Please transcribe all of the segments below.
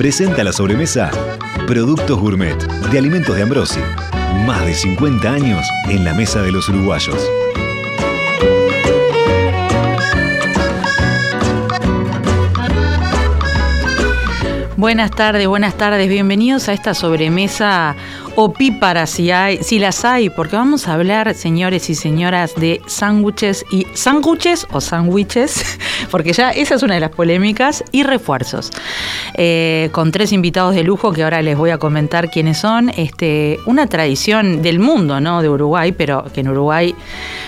Presenta la sobremesa Productos Gourmet de Alimentos de Ambrosi. Más de 50 años en la mesa de los uruguayos. Buenas tardes, buenas tardes, bienvenidos a esta sobremesa opíparas si, hay, si las hay, porque vamos a hablar, señores y señoras, de sándwiches y sándwiches o sándwiches, porque ya esa es una de las polémicas, y refuerzos. Eh, con tres invitados de lujo que ahora les voy a comentar quiénes son. Este, una tradición del mundo, ¿no? De Uruguay, pero que en Uruguay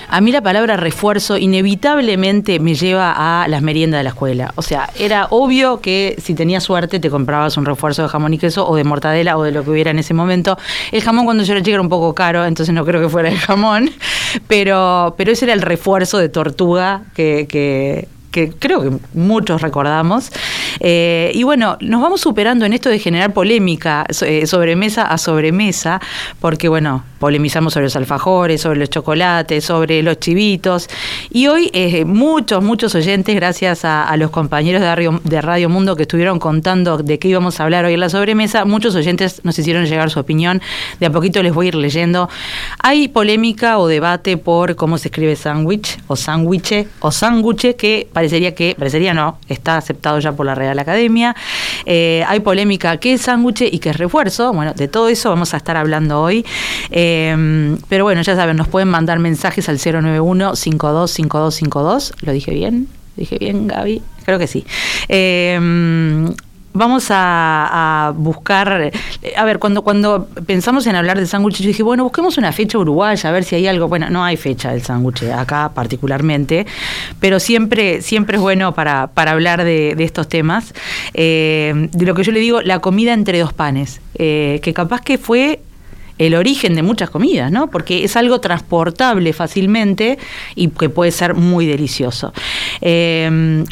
a mí la palabra refuerzo inevitablemente me lleva a las meriendas de la escuela. O sea, era obvio que si tenías suerte te comprabas un refuerzo de jamón y queso o de mortadela o de lo que hubiera en ese momento. El jamón cuando yo era chica era un poco caro, entonces no creo que fuera el jamón, pero, pero ese era el refuerzo de tortuga que, que que creo que muchos recordamos. Eh, y bueno, nos vamos superando en esto de generar polémica eh, sobremesa a sobremesa, porque bueno, polemizamos sobre los alfajores, sobre los chocolates, sobre los chivitos. Y hoy eh, muchos, muchos oyentes, gracias a, los compañeros de Radio, de Radio Mundo que estuvieron contando de qué íbamos a hablar hoy en la sobremesa, muchos oyentes nos hicieron llegar su opinión. De a poquito les voy a ir leyendo. Hay polémica o debate por cómo se escribe sándwich o sándwiche o sándwiche que parecería que, parecería no, está aceptado ya por la Real Academia. Eh, hay polémica qué es sándwich y qué es refuerzo. Bueno, de todo eso vamos a estar hablando hoy. Eh, pero bueno, ya saben, nos pueden mandar mensajes al 091 525252. ¿Lo dije bien? ¿Dije bien, Gaby? Creo que sí. Eh, vamos a, buscar, a ver, cuando, cuando pensamos en hablar de sándwich, yo dije, bueno, busquemos una fecha uruguaya, a ver si hay algo, bueno, no hay fecha del sándwich acá particularmente, pero siempre, siempre es bueno para, para hablar de, estos temas. Eh, de lo que yo le digo, la comida entre dos panes, eh, que capaz que fue el origen de muchas comidas, ¿no? Porque es algo transportable fácilmente y que puede ser muy delicioso. Eh,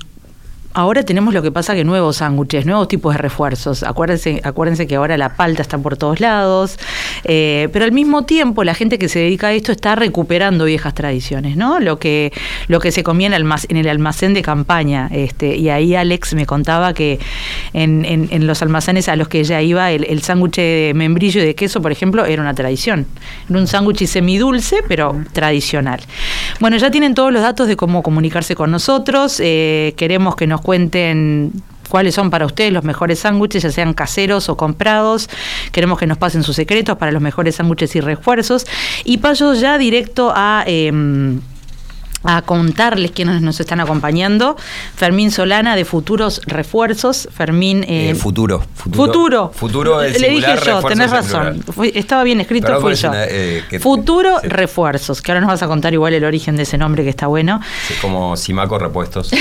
Ahora tenemos lo que pasa que nuevos sándwiches, nuevos tipos de refuerzos. Acuérdense, acuérdense que ahora la palta está por todos lados, eh, pero al mismo tiempo la gente que se dedica a esto está recuperando viejas tradiciones, ¿no? Lo que, lo que se comía en, el almacén de campaña. Este, y ahí Alex me contaba que en, los almacenes a los que ella iba, el, sándwich de membrillo y de queso, por ejemplo, era una tradición. Era un sándwich semidulce, pero tradicional. Bueno, ya tienen todos los datos de cómo comunicarse con nosotros. Eh, queremos que nos cuenten cuáles son para ustedes los mejores sándwiches, ya sean caseros o comprados. Queremos que nos pasen sus secretos para los mejores sándwiches y refuerzos. Y paso ya directo a... Em, a contarles quiénes nos están acompañando. Fermín Solana de Futuros Refuerzos. Fermín. Eh, futuro, futuro. Futuro. Le dije yo, tenés razón. estaba bien escrito, fui yo. Eh, futuro Refuerzos, que ahora nos vas a contar igual el origen de ese nombre que está bueno. como Simaco Repuestos.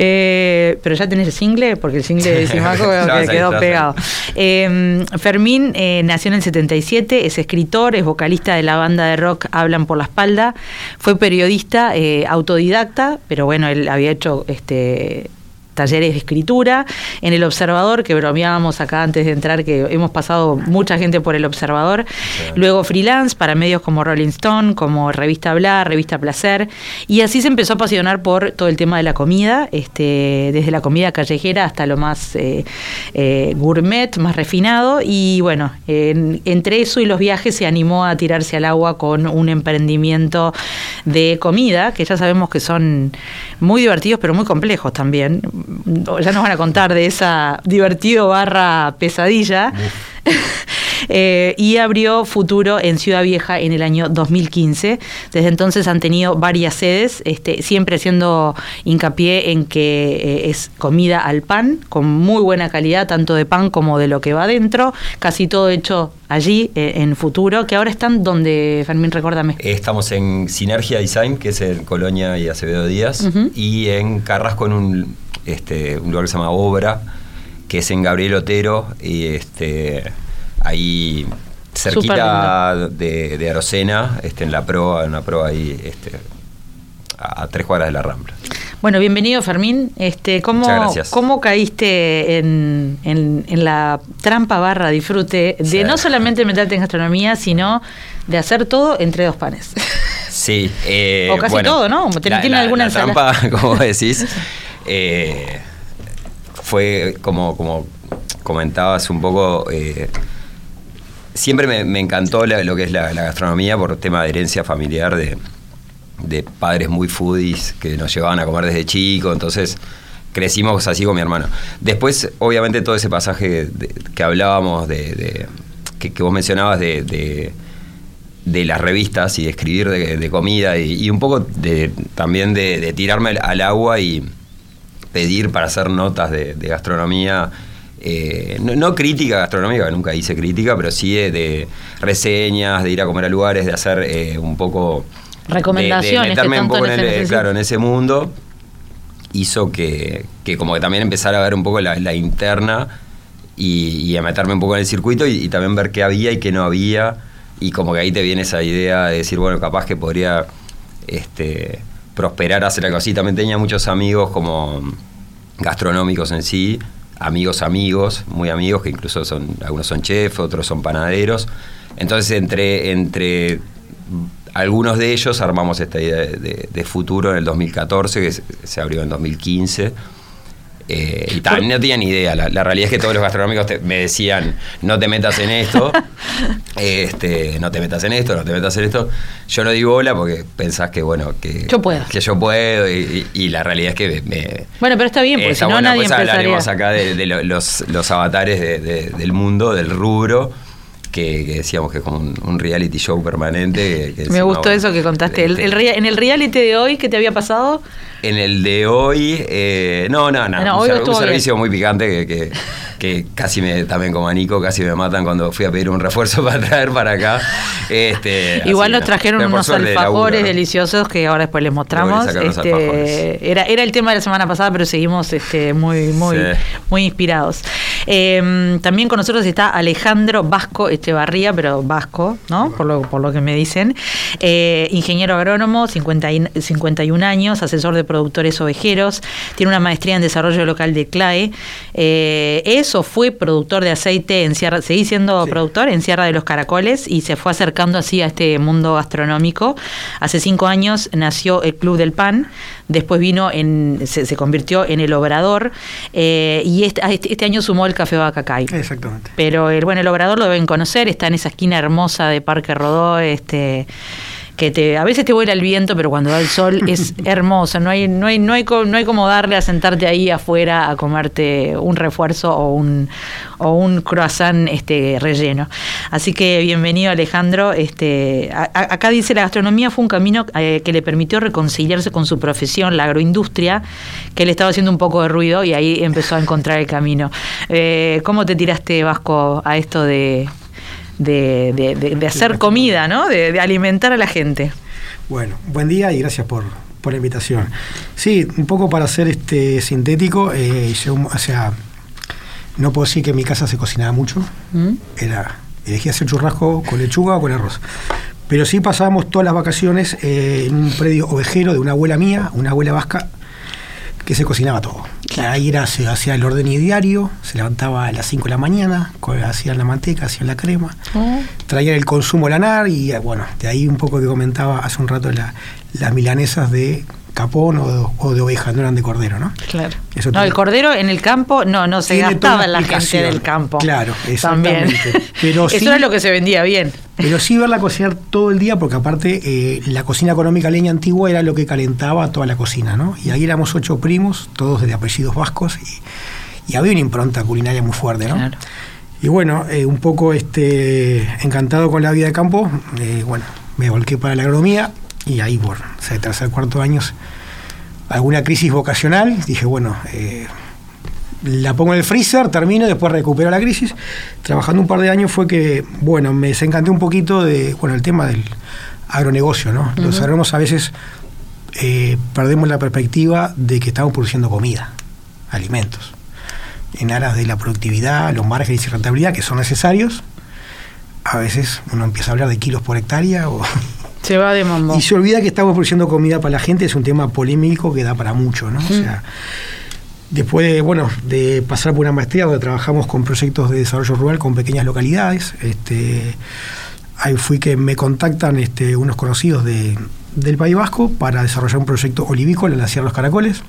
Eh, pero ya tenés el single, porque el single de Simaco quedó pegado. Em, Fermín nació en el 77, es escritor, es vocalista de la banda de rock Hablan por la Espalda. Fue periodista eh, autodidacta, pero bueno, él había hecho este talleres de escritura, en el Observador, que bromeábamos acá antes de entrar, que hemos pasado mucha gente por el Observador, luego freelance para medios como Rolling Stone, como Revista Hablar, Revista Placer, y así se empezó a apasionar por todo el tema de la comida, este, desde la comida callejera hasta lo más eh, eh, gourmet, más refinado, y bueno, entre eso y los viajes se animó a tirarse al agua con un emprendimiento de comida, que ya sabemos que son muy divertidos, pero muy complejos también ya nos van a contar de esa divertido barra pesadilla. Eh, y abrió Futuro en Ciudad Vieja en el año 2015. Desde entonces han tenido varias sedes, este, siempre haciendo hincapié en que eh, es comida al pan, con muy buena calidad, tanto de pan como de lo que va adentro, casi todo hecho allí eh, en Futuro, que ahora están donde, Fermín, recuérdame. Estamos en Sinergia Design, que es en Colonia y Acevedo Díaz, y en Carrasco en un este, un lugar que se llama Obra, que es en Gabriel Otero, y este, ahí cerquita de, de, Arocena, este, en la proa, en una proa ahí este, a, tres cuadras de la Rambla. Bueno, bienvenido Fermín. Este, ¿cómo, ¿Cómo caíste en, en, la trampa barra disfrute de no solamente meterte en gastronomía, sino de hacer todo entre dos panes? Sí. Eh, o casi todo, ¿no? ¿Tiene alguna la trampa, como decís, eh, fue como, como comentabas un poco... Eh, siempre me, encantó lo que es la, gastronomía por tema de herencia familiar de, padres muy foodies que nos llevaban a comer desde chico, entonces crecimos así con mi hermano. Después, obviamente, todo ese pasaje que hablábamos de, que, vos mencionabas de, de, las revistas y de escribir de, comida y, un poco de, también de, tirarme al agua y pedir para hacer notas de gastronomía eh, no, crítica gastronómica, nunca hice crítica, pero sí de, reseñas, de ir a comer a lugares, de hacer eh, un poco... Recomendaciones. De, meterme un poco en, el, claro, en ese mundo, hizo que, como que también empezara a ver un poco la, interna y, a meterme un poco en el circuito y, también ver qué había y qué no había. Y como que ahí te viene esa idea de decir, bueno, capaz que podría este, prosperar hacer algo así. También tenía muchos amigos como gastronómicos en sí, amigos amigos, muy amigos, que incluso son, algunos son chefs, otros son panaderos. Entonces, entre, entre algunos de ellos armamos esta idea de, futuro en el 2014, que se, abrió en 2015. Eh, y tal, no tenía ni idea. La, realidad es que todos los gastronómicos me decían, no te metas en esto, este, no te metas en esto, no te metas en esto. Yo no digo hola porque pensás que, bueno, que yo puedo. Que yo puedo y, la realidad es que me... Bueno, pero está bien, porque si no nadie pues hablaremos acá de, los, los, avatares del mundo, del rubro que, decíamos que es como un, reality show permanente. Me gustó eso que contaste. El, en el reality de hoy, ¿qué te había pasado? En el de hoy, eh, no, no, no. un, servicio muy picante que, que, casi me, también como a Nico, casi me matan cuando fui a pedir un refuerzo para traer para acá. Este, Igual nos trajeron unos alfajores deliciosos que ahora después les mostramos. Este, era, era el tema de la semana pasada, pero seguimos este, muy, muy, muy inspirados. Em, también con nosotros está Alejandro Vasco Echevarría, pero Vasco, ¿no? Por lo, por lo que me dicen. Eh, ingeniero agrónomo, 50 51 años, asesor de productores ovejeros, tiene una maestría en desarrollo local de CLAE. Eh, eso fue productor de aceite en Sierra, seguí siendo productor en Sierra de los Caracoles y se fue acercando así a este mundo gastronómico. Hace cinco años nació el Club del Pan, después vino en, se, convirtió en el Obrador eh, y este, este, este, año sumó el Café Bacacay. Exactamente. Pero el, bueno, el Obrador lo deben conocer, está en esa esquina hermosa de Parque Rodó, este que te, a veces te vuela el viento, pero cuando da el sol es hermoso. No hay, no hay, no hay, no hay como darle a sentarte ahí afuera a comerte un refuerzo o un, o un croissant este, relleno. Así que bienvenido Alejandro. Este, acá dice la gastronomía fue un camino eh, que le permitió reconciliarse con su profesión, la agroindustria, que le estaba haciendo un poco de ruido y ahí empezó a encontrar el camino. Eh, ¿Cómo te tiraste, Vasco, a esto de de, de, hacer comida, ¿no? De, alimentar a la gente. Bueno, buen día y gracias por, la invitación. Sí, un poco para ser este sintético, eh, o sea, no puedo decir que en mi casa se cocinaba mucho. ¿Mm? Era, elegía hacer churrasco con lechuga o con arroz. Pero sí pasábamos todas las vacaciones eh, en un predio ovejero de una abuela mía, una abuela vasca, que se cocinaba todo. Ahí era, se hacía el orden diario, se levantaba a las 5 de la mañana, hacían la manteca, hacían la crema, oh. traían el consumo lanar y bueno, de ahí un poco que comentaba hace un rato las milanesas de capón o de, oveja, no eran de cordero, ¿no? Claro. no, el cordero en el campo no, no se gastaba en la gente del campo. Claro, exactamente. Pero Eso era lo que se vendía bien. Pero sí verla cocinar todo el día, porque aparte eh, la cocina económica leña antigua era lo que calentaba toda la cocina, ¿no? Y ahí éramos ocho primos, todos de apellidos vascos, y, había una impronta culinaria muy fuerte, ¿no? Claro. Y bueno, eh, un poco este, encantado con la vida de campo, eh, bueno, me volqué para la agronomía y ahí por o tercer, cuarto años, alguna crisis vocacional, dije, bueno, eh, la pongo en el freezer, termino, después recupero la crisis. Trabajando un par de años fue que, bueno, me desencanté un poquito de, bueno, el tema del agronegocio, ¿no? Los agrónomos a veces eh, perdemos la perspectiva de que estamos produciendo comida, alimentos. en aras de la productividad, los márgenes y rentabilidad que son necesarios, a veces uno empieza a hablar de kilos por hectárea o se va de mambo. Y se olvida que estamos produciendo comida para la gente, es un tema polémico que da para mucho, ¿no? O sea, después de, bueno, de pasar por una maestría donde trabajamos con proyectos de desarrollo rural con pequeñas localidades, este, ahí fui que me contactan este, unos conocidos de, del País Vasco para desarrollar un proyecto olivícola en la Sierra de los Caracoles.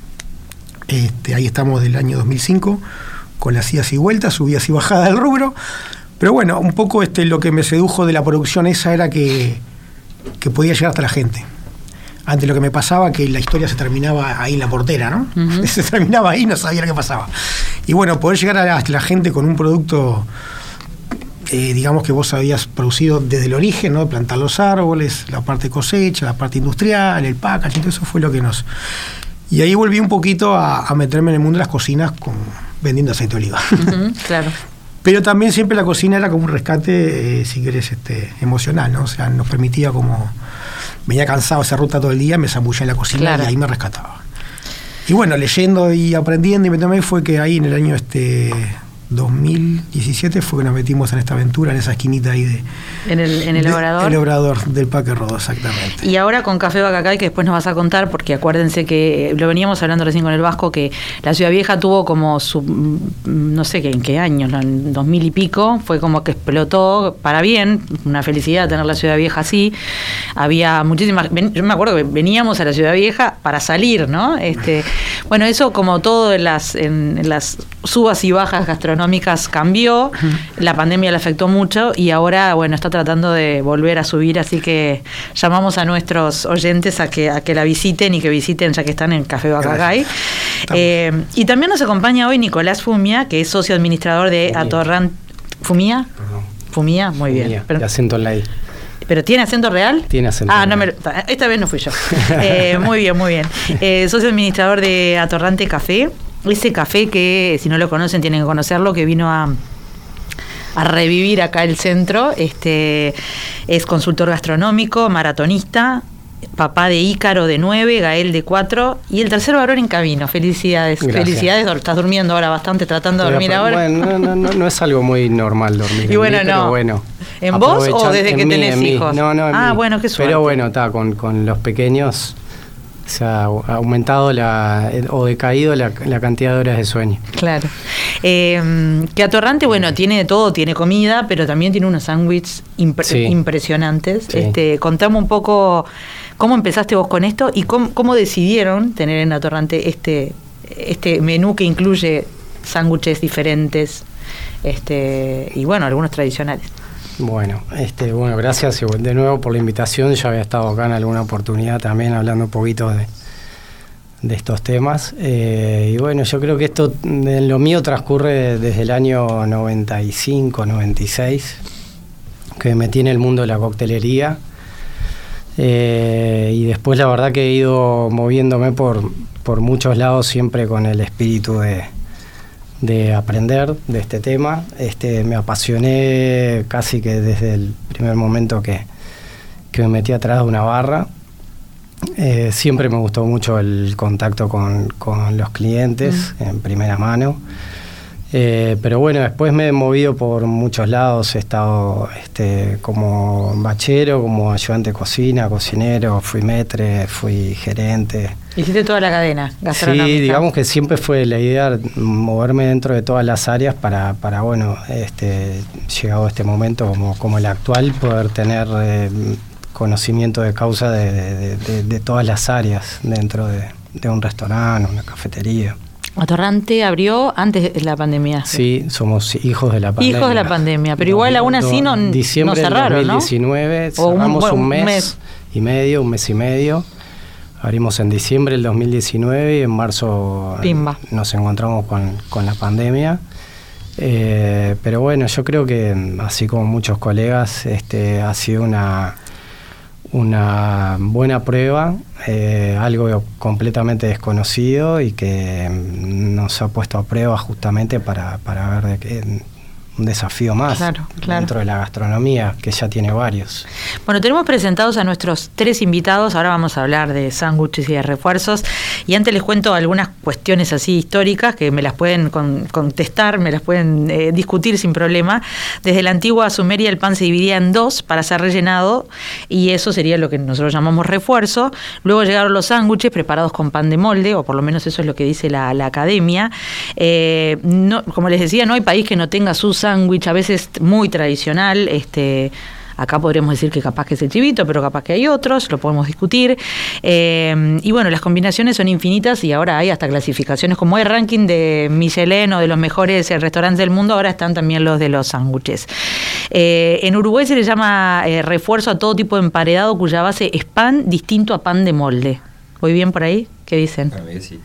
Este, ahí estamos del año 2005, con las idas y vueltas, subidas y bajadas del rubro. Pero bueno, un poco este, lo que me sedujo de la producción esa era que, que podía llegar hasta la gente. Antes lo que me pasaba que la historia se terminaba ahí en la portera, ¿no? Se terminaba ahí y no sabía qué pasaba. Y bueno, poder llegar a la gente con un producto eh, digamos que vos habías producido desde el origen, ¿no? Plantar los árboles, la parte cosecha, la parte industrial, el packaging, todo eso fue lo que nos... Y ahí volví un poquito a, meterme en el mundo de las cocinas con, vendiendo aceite de oliva. claro. Pero también siempre la cocina era como un rescate, eh, si querés, este, emocional, ¿no? O sea, nos permitía como... Venía cansado esa ruta todo el día, me zambullé en la cocina y ahí me rescataba. Y bueno, leyendo y aprendiendo y metiéndome fue que ahí en el año este 2017 fue que nos metimos en esta aventura, en esa esquinita ahí de... En el, en el obrador. El obrador del Parque Rodo, exactamente. Y ahora con Café Bacacay, que después nos vas a contar, porque acuérdense que lo veníamos hablando recién con el Vasco, que la Ciudad Vieja tuvo como su, mm, no sé qué, en qué años, en 2000 y pico, fue como que explotó para bien, una felicidad tener la Ciudad Vieja así. Había muchísimas, yo me acuerdo que veníamos a la Ciudad Vieja para salir, ¿no? Este, bueno, eso como todo en las, en las subas y bajas gastronómicas económicas cambió, la pandemia le afectó mucho y ahora, bueno, está tratando de volver a subir, así que llamamos a nuestros oyentes a que, a que la visiten y que visiten ya que están en Café Bacagay. Eh, y también nos acompaña hoy Nicolás Fumia, que es socio administrador de Atorrant... ¿Fumia? ¿Fumia? Muy bien. Pero, acento en la I. ¿Pero tiene acento real? Tiene acento Ah, no me, esta vez no fui yo. Eh, muy bien, muy bien. Eh, socio administrador de Atorrante Café ese café que, si no lo conocen, tienen que conocerlo, que vino a, a revivir acá el centro. Este, es consultor gastronómico, maratonista, papá de Ícaro de 9, Gael de 4 y el tercer varón en camino. Felicidades. Felicidades, estás durmiendo ahora bastante, tratando de dormir ahora. Bueno, no, no, no, es algo muy normal dormir. Y bueno, no. bueno, ¿En vos o desde que tenés hijos? No, no, ah, bueno, qué suerte. Pero bueno, está, con, con los pequeños se ha aumentado la, o decaído la, cantidad de horas de sueño. Claro. Eh, que Atorrante, bueno, tiene de todo, tiene comida, pero también tiene unos sándwiches impresionantes. Este, contame un poco cómo empezaste vos con esto y cómo, decidieron tener en Atorrante este, este menú que incluye sándwiches diferentes este, y bueno, algunos tradicionales. Bueno, este, bueno, gracias de nuevo por la invitación. Ya había estado acá en alguna oportunidad también hablando un poquito de, de estos temas. Eh, y bueno, yo creo que esto, lo mío transcurre desde el año 95, 96, que me metí en el mundo de la coctelería. Eh, y después la verdad que he ido moviéndome por, por muchos lados siempre con el espíritu de, de aprender de este tema. Este, me apasioné casi que desde el primer momento que, me metí atrás de una barra. Eh, siempre me gustó mucho el contacto con, los clientes en primera mano. Eh, pero bueno, después me he movido por muchos lados, he estado este, como bachero, como ayudante de cocina, cocinero, fui metre, fui gerente. Hiciste toda la cadena gastronómica. Sí, digamos que siempre fue la idea moverme dentro de todas las áreas para, para bueno, este, llegado a este momento como, como el actual, poder tener eh, conocimiento de causa de, de, todas las áreas dentro de, un restaurante, una cafetería. Atorrante abrió antes de la pandemia. Sí, somos hijos de la pandemia. Hijos de la pandemia, pero igual aún así no, diciembre no cerraron, 2019, cerramos un, mes, y medio, un mes y medio. Abrimos en diciembre del 2019 y en marzo nos encontramos con, la pandemia. Eh, pero bueno, yo creo que así como muchos colegas, este ha sido una una buena prueba, eh, algo completamente desconocido y que nos ha puesto a prueba justamente para, para ver de qué un desafío más dentro de la gastronomía, que ya tiene varios. Bueno, tenemos presentados a nuestros tres invitados, ahora vamos a hablar de sándwiches y de refuerzos. Y antes les cuento algunas cuestiones así históricas que me las pueden contestar, me las pueden eh, discutir sin problema. Desde la antigua Sumeria el pan se dividía en dos para ser rellenado y eso sería lo que nosotros llamamos refuerzo. Luego llegaron los sándwiches preparados con pan de molde, o por lo menos eso es lo que dice la, academia. Eh, no, como les decía, no hay país que no tenga su sándwich, a veces muy tradicional. Este, Acá podríamos decir que capaz que es el chivito, pero capaz que hay otros, lo podemos discutir. Eh, y bueno, las combinaciones son infinitas y ahora hay hasta clasificaciones, como hay ranking de Michelin o de los mejores eh, restaurantes del mundo, ahora están también los de los sándwiches. Eh, en Uruguay se le llama refuerzo a todo tipo de emparedado cuya base es pan distinto a pan de molde. ¿Voy bien por ahí? ¿Qué dicen? A mí sí.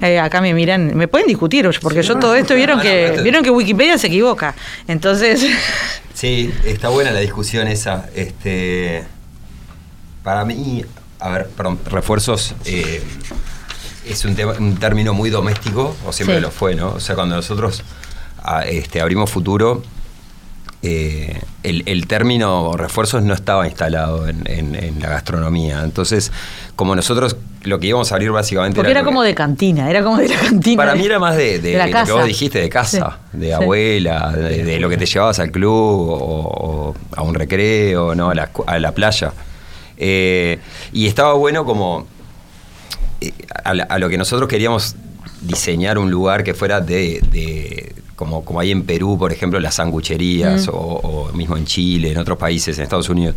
acá me miran, me pueden discutir, porque yo todo esto vieron que vieron que Wikipedia se equivoca. Entonces Sí, está buena la discusión esa. Este, para mí, a ver, perdón, refuerzos eh, es un, un, término muy doméstico, o siempre lo fue, ¿no? O sea, cuando nosotros ah, este, abrimos futuro, eh, el, término refuerzos no estaba instalado en, la gastronomía. Entonces, como nosotros lo que íbamos a abrir básicamente... Porque era, como de cantina, era como de la cantina. Para mí era más de, lo que vos dijiste, de casa, de abuela, de, lo que te llevabas al club o, a un recreo, ¿no? a, la, playa. Eh, y estaba bueno como... Eh, a, lo que nosotros queríamos diseñar un lugar que fuera de como, como hay en Perú, por ejemplo, las sangucherías, o, mismo en Chile, en otros países, en Estados Unidos.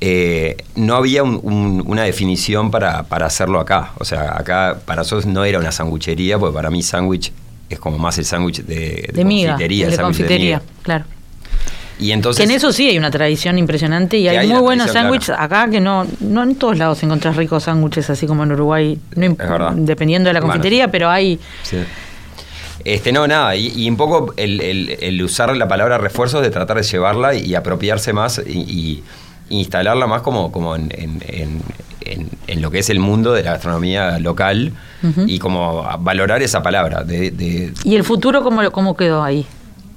Eh, no había una definición para, hacerlo acá. O sea, acá para nosotros no era una sanguchería, porque para mí sándwich es como más el sándwich de, de, confitería. De confitería, claro. Y entonces, en eso sí hay una tradición impresionante y hay, muy buenos sándwiches acá que no, no en todos lados encontrás ricos sándwiches así como en Uruguay, dependiendo de la confitería, pero hay... Este, no, nada, y, un poco el, usar la palabra refuerzos de tratar de llevarla y, apropiarse más y, instalarla más como, como en, lo que es el mundo de la gastronomía local y como valorar esa palabra. De, ¿Y el futuro cómo, cómo quedó ahí?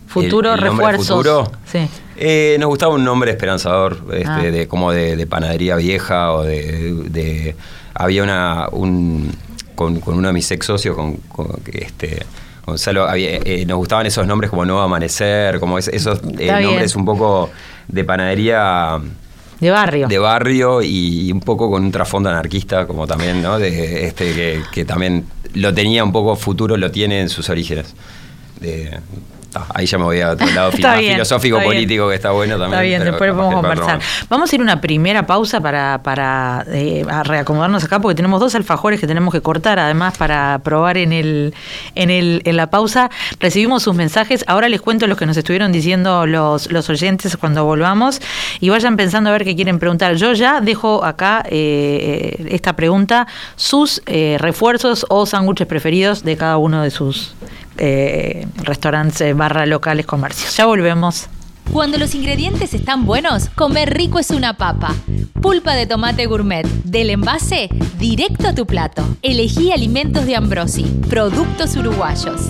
Futuro, refuerzos. Futuro, sí. Eh, nos gustaba un nombre esperanzador, este, ah. de, como de, panadería vieja o de... había una... Un, con, uno de mis ex socios, con, con este Gonzalo, eh, nos gustaban esos nombres como Nuevo Amanecer, como esos eh, nombres un poco de panadería. De barrio. De barrio y, un poco con un trasfondo anarquista, como también, ¿no? De este que, que, también lo tenía un poco futuro, lo tiene en sus orígenes. De, ahí ya me voy a otro lado filosófico, político que está bueno también. Está bien, después podemos conversar. Vamos a ir a una primera pausa para, para eh, reacomodarnos acá, porque tenemos dos alfajores que tenemos que cortar, además, para probar en, el, en, el, en la pausa. Recibimos sus mensajes. Ahora les cuento los que nos estuvieron diciendo los, los oyentes cuando volvamos y vayan pensando a ver qué quieren preguntar. Yo ya dejo acá eh, esta pregunta, sus eh, refuerzos o sándwiches preferidos de cada uno de sus eh, restaurantes barra locales comercios. Ya volvemos. Cuando los ingredientes están buenos, comer rico es una papa. Pulpa de tomate gourmet, del envase directo a tu plato. Elegí alimentos de Ambrosi, productos uruguayos.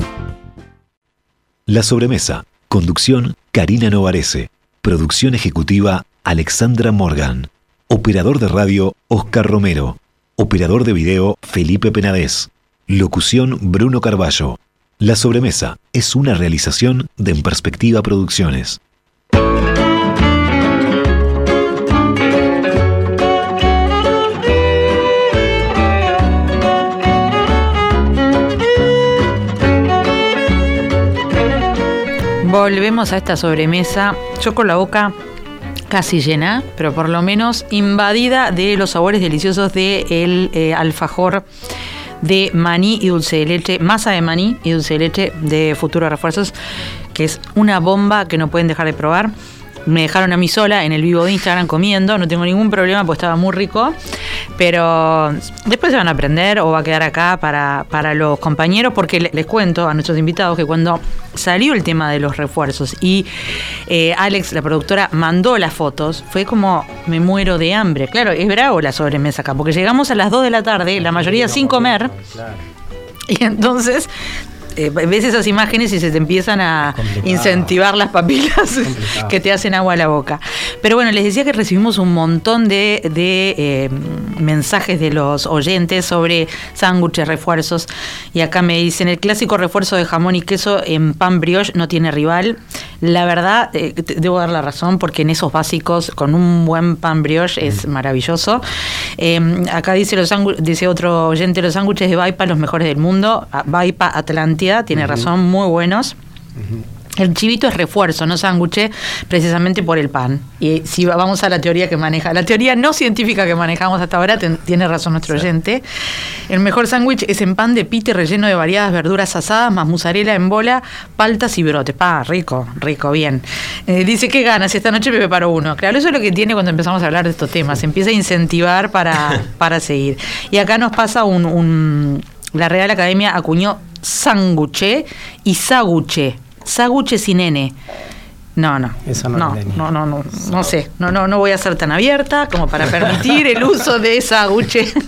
La sobremesa. Conducción Karina Novarese. Producción ejecutiva Alexandra Morgan. Operador de radio Oscar Romero. Operador de video Felipe Penadez. Locución Bruno Carballo. La sobremesa es una realización de En Perspectiva Producciones. Volvemos a esta sobremesa, yo con la boca casi llena, pero por lo menos invadida de los sabores deliciosos del de eh, alfajor de maní y dulce de leche, masa de maní y dulce de leche de Futuro Refuerzos, que es una bomba que no pueden dejar de probar me dejaron a mí sola en el vivo de Instagram comiendo, no tengo ningún problema porque estaba muy rico, pero después se van a aprender o va a quedar acá para, para los compañeros porque les cuento a nuestros invitados que cuando salió el tema de los refuerzos y eh, Alex, la productora, mandó las fotos, fue como me muero de hambre. Claro, es bravo la sobremesa acá, porque llegamos a las 2 de la tarde, la mayoría sin comer. Y entonces eh, ves esas imágenes y se te empiezan a incentivar las papilas que te hacen agua a la boca. Pero bueno, les decía que recibimos un montón de, de, eh, mensajes de los oyentes sobre sándwiches, refuerzos. Y acá me dicen, el clásico refuerzo de jamón y queso en pan brioche no tiene rival. La verdad, eh, te- debo dar la razón, porque en esos básicos, con un buen pan brioche, es maravilloso. Eh, acá dice, los dice otro oyente, los sándwiches de Vaipa, los mejores del mundo. Vaipa Atlántida, tiene razón, muy buenos. El chivito es refuerzo, no sándwich, precisamente por el pan. Y si va- vamos a la teoría que maneja, la teoría no científica que manejamos hasta ahora, ten- tiene razón nuestro oyente. El mejor sándwich es en pan de pite relleno de variadas verduras asadas, más mozzarella en bola, paltas y brote. Pa, rico, rico, bien. Eh, dice, ¿qué ganas? Esta noche me preparo uno. Claro, eso es lo que tiene cuando empezamos a hablar de estos temas. Se empieza a incentivar para, para seguir. Y acá nos pasa un... un- la Real Academia acuñó sanguche y saguche. Saguche sin N. No, no. Esa no no, no, no, no, no sé. No, no, no voy a ser tan abierta como para permitir el uso de saguche.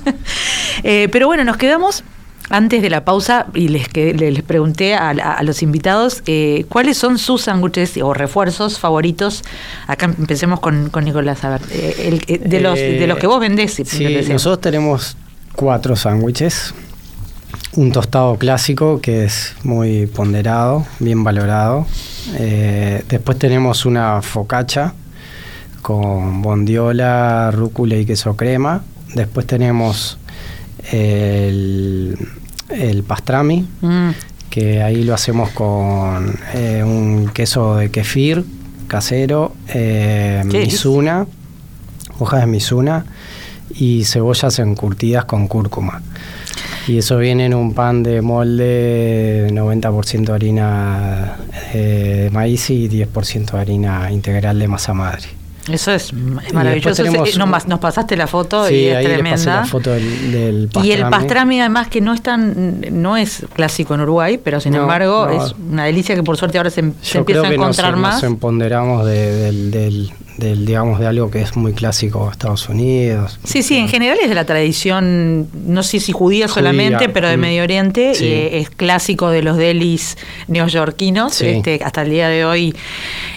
Eh, pero bueno, nos quedamos antes de la pausa y les, que- le- les pregunté a, a- a los invitados eh, cuáles son sus sándwiches o refuerzos favoritos. Acá empecemos con, con Nicolás. A ver, eh, el- eh, de, los, de los que vos vendés. si Sí, nosotros tenemos cuatro sándwiches. Un tostado clásico que es muy ponderado, bien valorado. Eh, después tenemos una focaccia con bondiola, rúcula y queso crema. Después tenemos el, el pastrami, Mm, que ahí lo hacemos con eh, un queso de kefir casero, eh, misuna, hojas de misuna y cebollas encurtidas con cúrcuma. Y eso viene en un pan de molde 90% harina eh, de maíz y 10% harina integral de masa madre. Eso es, maravilloso. tenemos Eh, nos, pasaste la foto Sí, y es ahí les pasé tremenda. la foto del, del Y el pastrami. además que no es tan, no es clásico en Uruguay, pero sin No, embargo no. es una delicia que por suerte ahora se, se empieza a nos, encontrar más. nos empoderamos de- del, del- del, digamos, de algo que es muy clásico de Estados Unidos. Sí, sí, en general es de la tradición, no sé si judía, solamente, pero de mm. Medio Oriente, Sí. eh, es clásico de los delis neoyorquinos, Sí. este, hasta el día de hoy,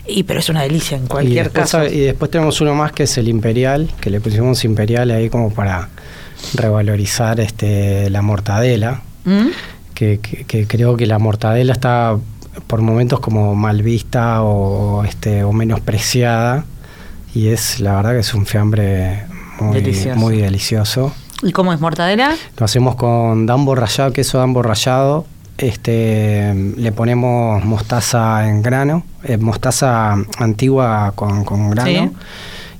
y pero es una delicia en y, cualquier después, caso. y después tenemos uno más que es el Imperial, que le pusimos Imperial ahí como para revalorizar este la mortadela, ¿Mm? que, que- que creo que la mortadela está por momentos como mal vista o, este, o menospreciada, y es la verdad que es un fiambre muy Delicioso. muy delicioso. ¿Y cómo es mortadela? Lo hacemos con dambo rallado, queso dambo rallado. Este, le ponemos mostaza en grano, eh, mostaza antigua con, con grano.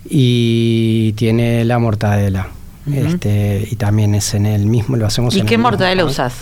Y tiene la mortadela. Este, y también es en el mismo, lo hacemos ¿Y en qué el mismo mortadela pan. usás?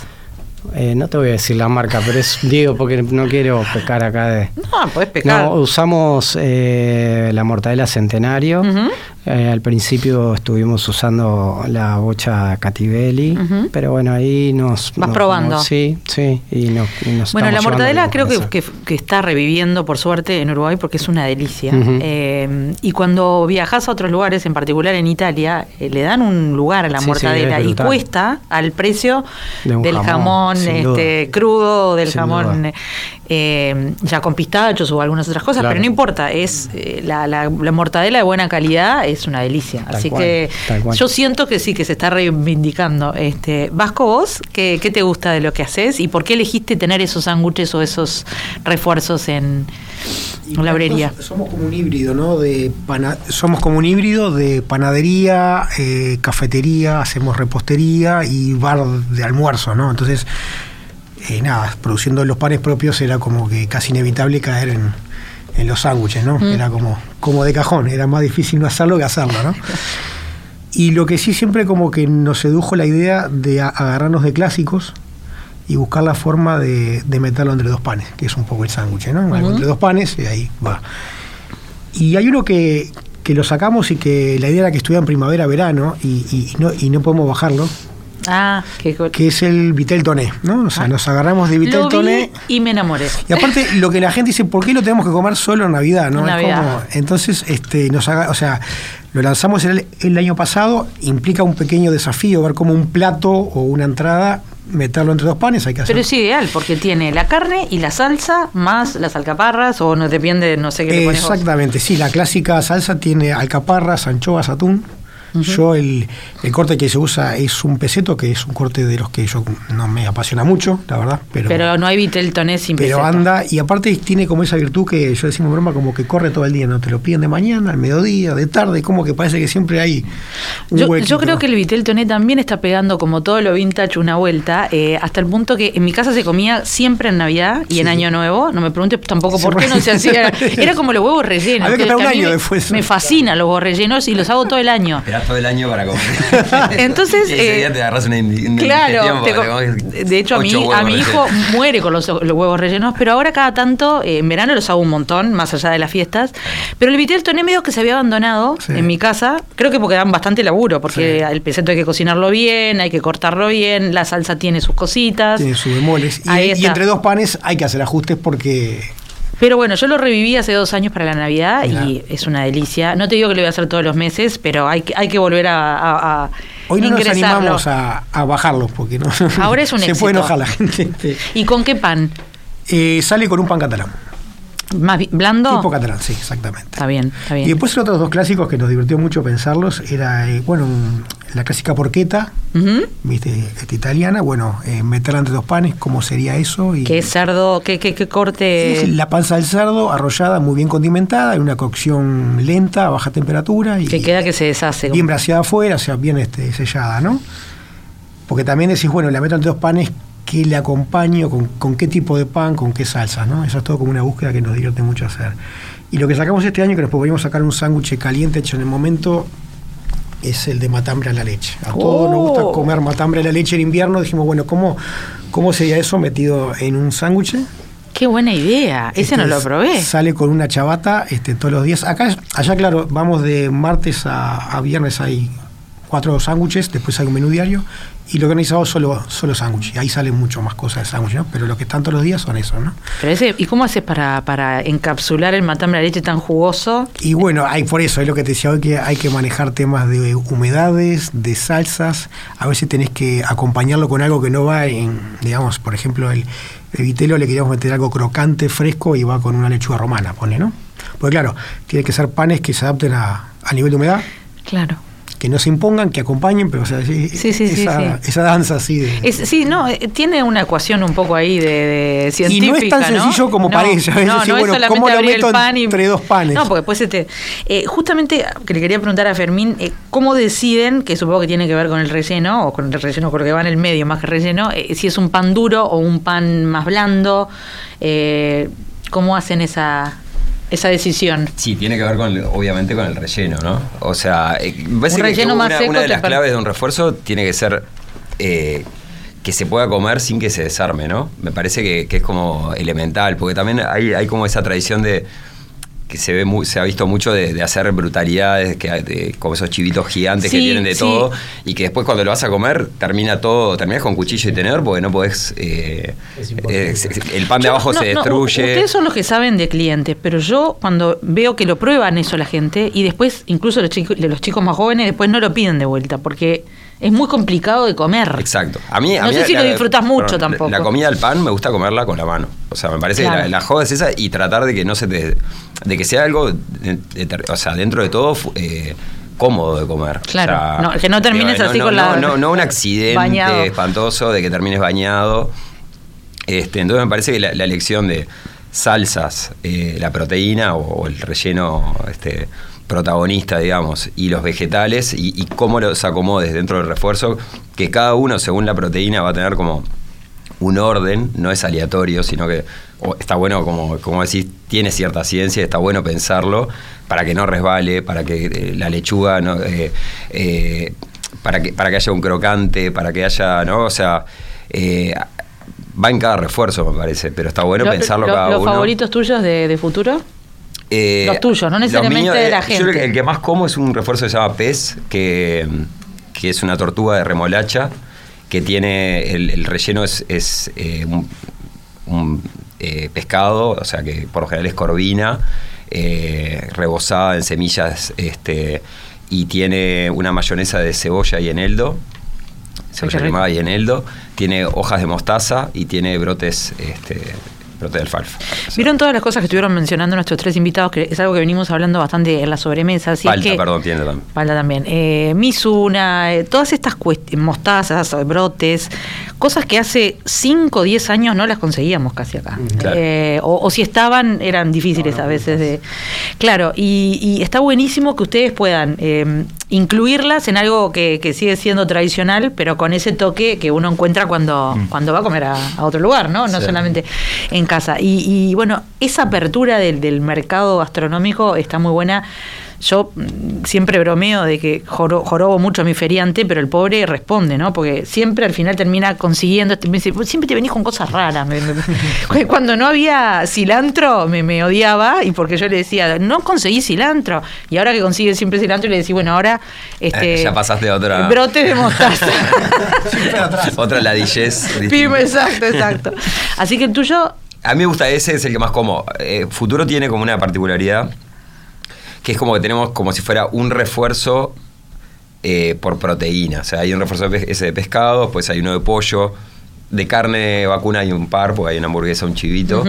Eh, no te voy a decir la marca, pero es, digo, porque no quiero pecar acá de... No, podés pecar. No, usamos eh, la mortadela centenario. Ujú. Eh, al principio estuvimos usando la bocha Cativelli, pero bueno, ahí nos... Vas nos- probando. nos- sí, sí, y nos, y nos Bueno, la mortadela creo que, con que- que está reviviendo, por suerte, en Uruguay porque es una delicia. Eh, y cuando viajas a otros lugares, en particular en Italia, eh, le dan un lugar a la Sí, mortadela y cuesta al precio De del jamón, este, duda. crudo, del Sin jamón ya con pistachos o algunas otras cosas, Claro. pero no importa, es la, la- la mortadela de buena calidad es una delicia. Tal Así cual, que yo siento que sí, que se está reivindicando. Este, Vasco, vos, ¿qué, qué te gusta de lo que haces y por qué elegiste tener esos sándwiches o esos refuerzos en, en la? Nosotros Somos como un híbrido, ¿no? De pana- somos como un híbrido de panadería, eh, cafetería, hacemos repostería y bar de almuerzo, ¿no? Entonces, eh, nada, produciendo los panes propios era como que casi inevitable caer en, en los sándwiches, ¿no? Mm. Era como, como de cajón, era más difícil no hacerlo que hacerlo, ¿no? Y lo que sí siempre como que nos sedujo la idea de agarrarnos de clásicos y buscar la forma de, de meterlo entre dos panes, que es un poco el sándwich, ¿no? Entre dos panes y ahí va. Y hay uno que, que lo sacamos y que la idea era que estuviera en primavera, verano y, y no, y no podemos bajarlo, Ah, qué que es el Vitel Toné, ¿no? O sea, Ah. nos agarramos de Vitel Toné. y me enamoré. Y aparte, lo que la gente dice, ¿por qué lo tenemos que comer solo en Navidad? ¿no? Navidad. como- entonces, este, nos haga, o sea, lo lanzamos el, el año pasado, implica un pequeño desafío, ver cómo un plato o una entrada meterlo entre dos panes, hay que hacer. Pero es ideal porque tiene la carne y la salsa más las alcaparras o no depende, no sé qué le pones vos. Exactamente, sí, la clásica salsa tiene alcaparras, anchoas, atún. Yo el, el corte que se usa es un peseto, que es un corte de los que yo no me apasiona mucho, la verdad. Pero, Pero no hay vitel toné sin pero peseto. anda, y aparte tiene como esa virtud que yo decimos broma, como que corre todo el día, no te lo piden de mañana, al mediodía, de tarde, como que parece que siempre hay un Yo, creo que el vitel toné también está pegando como todo lo vintage una vuelta, eh, hasta el punto que en mi casa se comía siempre en Navidad y en. Año Nuevo. No me preguntes tampoco por qué no se hacía. Era como los huevos rellenos. Había que esperar un año me, después. Me fascinan los huevos rellenos y los hago todo el año. Esperás todo el año para comer. Entonces, ese eh, día te agarras una, Claro, te de hecho a mi, ocho a mi hijo rellenos. muere con los, los huevos rellenos, pero ahora cada tanto, eh, en verano los hago un montón, más allá de las fiestas. Pero el vitel toné medio que se había abandonado Sí. en mi casa, creo que porque dan bastante laburo, porque Sí. el peseto hay que cocinarlo bien, hay que cortarlo bien, la salsa tiene sus cositas. Tiene sus bemoles. Y, entre dos panes hay que hacer ajustes porque Pero bueno, yo lo reviví hace dos años para la Navidad Mirá. y es una delicia. No te digo que lo voy a hacer todos los meses, pero hay que, hay que volver a, a- a hoy no nos ingresarlo. animamos a, a bajarlos porque no Ahora es un se éxito. puede enojar la gente. Este, ¿Y con qué pan? eh, sale con un pan catalán. ¿Más blando? Tipo catalán, sí, exactamente. Está bien, está bien. Y después los otros dos clásicos que nos divirtió mucho pensarlos era, eh, bueno, la clásica porqueta, viste, esta italiana, bueno, eh, meterla entre dos panes, ¿cómo sería eso? Y ¿Qué cerdo? ¿Qué, qué, qué corte? es la panza del cerdo arrollada, muy bien condimentada, en una cocción lenta, a baja temperatura y que queda que se deshace. bien braseada afuera, o sea, bien este, sellada, ¿no? Porque también decís, bueno, la meto entre dos panes, ¿qué le acompaño? Con, con qué tipo de pan? ¿Con qué salsa? ¿no? Eso es todo como una búsqueda que nos divierte mucho hacer. Y lo que sacamos este año, que nos podríamos sacar un sándwich caliente hecho en el momento, es el de matambre a la leche. A todos nos Oh. gusta comer matambre a la leche en invierno. Dijimos, bueno, ¿cómo, cómo sería eso metido en un sándwich? Qué buena idea. Ese no Este, lo probé. Sale con una chabata este, todos los días. Acá, allá, claro, vamos de martes a, a viernes hay cuatro sándwiches, después hay un menú diario, y lo que han solo, solo sándwich. Y ahí salen mucho más cosas de sándwich, ¿no? Pero lo que están todos los días son eso, ¿no? Pero ese, ¿Y cómo haces para, para encapsular el matambre a la leche tan jugoso? Y bueno, hay por eso, es lo que te decía hoy, que hay que manejar temas de humedades, de salsas. A veces tenés que acompañarlo con algo que no va en, digamos, por ejemplo, el, el vitelo le queríamos meter algo crocante, fresco, y va con una lechuga romana, pone, ¿no? Porque claro, tiene que ser panes que se adapten a, al nivel de humedad, Claro. Que no se impongan, que acompañen, pero o sea, sí, Sí, sí, sí, esa, danza así de... Es, sí, no, eh, tiene una ecuación un poco ahí de, de Y científica. no es tan sencillo como No, parece. A veces no, no es bueno, solamente ¿cómo lo meto pan y- entre dos panes? No, porque después este. eh, justamente que le quería preguntar a Fermín, eh, ¿cómo deciden, que supongo que tiene que ver con el relleno, o con el relleno creo que va en el medio más que relleno, eh, si es un pan duro o un pan más blando? ¿Cómo hacen esa, esa decisión? Sí, tiene que ver con, obviamente con el relleno, ¿no? O sea, eh, que más una, seco una de las claves de un refuerzo tiene que ser eh, que se pueda comer sin que se desarme, ¿no? Me parece que, que es como elemental, porque también hay, hay como esa tradición de que se ve muy, se ha visto mucho de, de hacer brutalidades, que hay de- como esos chivitos gigantes que tienen de sí. todo, y que después cuando lo vas a comer termina todo, terminas con cuchillo y tenedor porque no podés, eh, Es eh, el pan de Yo- abajo no, se no, destruye. ustedes son los que saben de clientes, pero yo cuando veo que lo prueban eso la gente y después, incluso los chicos, los chicos más jóvenes, después no lo piden de vuelta porque es muy complicado de comer. Exacto. A mí, a No mí sé si la- lo disfrutas mucho tampoco. La comida del pan me gusta comerla con la mano. O sea, me parece Claro. que la, la joda es esa y tratar de que no se te. de que sea algo. de- de- o sea, dentro de todo. eh, cómodo de comer. Claro. O sea, No, que no termines digo, así no, con la- No, no un accidente bañado. espantoso de que termines bañado. Este, entonces me parece que la, la elección de salsas, eh, la proteína o, o el relleno este, protagonista, digamos, y los vegetales y, y cómo los acomodes dentro del refuerzo, que cada uno según la proteína va a tener como un orden, no es aleatorio, sino que está bueno, como, como decís, tiene cierta ciencia, está bueno pensarlo para que no resbale, para que eh, la lechuga no... eh, eh, para que, para que haya un crocante, para que haya, ¿no? O sea, va en cada refuerzo, me parece, pero está bueno Lo- pensarlo lo- cada ¿Los uno. favoritos tuyos de, de futuro? Eh, Los tuyos, no necesariamente de la Yo creo que gente. el que más como es un refuerzo que se llama pez, que, que es una tortuga de remolacha, que tiene, el, el relleno es, es, eh, un, un, eh, pescado, o sea que por lo general es corvina, eh, rebozada en semillas, este, y tiene una mayonesa de cebolla y eneldo. se llama y eneldo, tiene hojas de mostaza y tiene brotes este, brote de alfalfa. Vieron todas las cosas que estuvieron mencionando nuestros tres invitados, que es algo que venimos hablando bastante en la sobremesa. Así Palta, que, perdón, tiene también. Palta también. Eh, Mizuna, eh, todas estas mostazas, brotes, cosas que hace 5 o 10 años no las conseguíamos casi acá. Claro. Eh, o, o si estaban, eran difíciles a veces de. Claro, y, y está buenísimo que ustedes puedan eh, incluirlas en algo que, que sigue siendo tradicional, pero con ese toque que uno encuentra cuando, cuando va a comer a, a otro lugar, ¿no? No Sí. solamente en casa. Y, y, bueno, esa apertura del, del mercado gastronómico está muy buena. Yo mm, siempre bromeo de que joro- jorobo mucho a mi feriante, pero el pobre responde, ¿no? Porque siempre al final termina consiguiendo, este- me dice, "Vos siempre te venís con cosas raras. Me- me- Cuando no había cilantro me, me odiaba y porque yo le decía, no conseguí cilantro. Y ahora que consigue siempre cilantro le decía, bueno, ahora este, Eh, ya pasaste a otra- brote de mostaza. Otra ladillez. Pim, distinta. exacto, exacto. Así que el tuyo A mí me gusta ese, es el que más como. Eh, Futuro tiene como una particularidad que es como que tenemos como si fuera un refuerzo eh, por proteína. O sea, hay un refuerzo de ese de pescado, después hay uno de pollo, de carne vacuna hay un par, porque hay una hamburguesa, un chivito.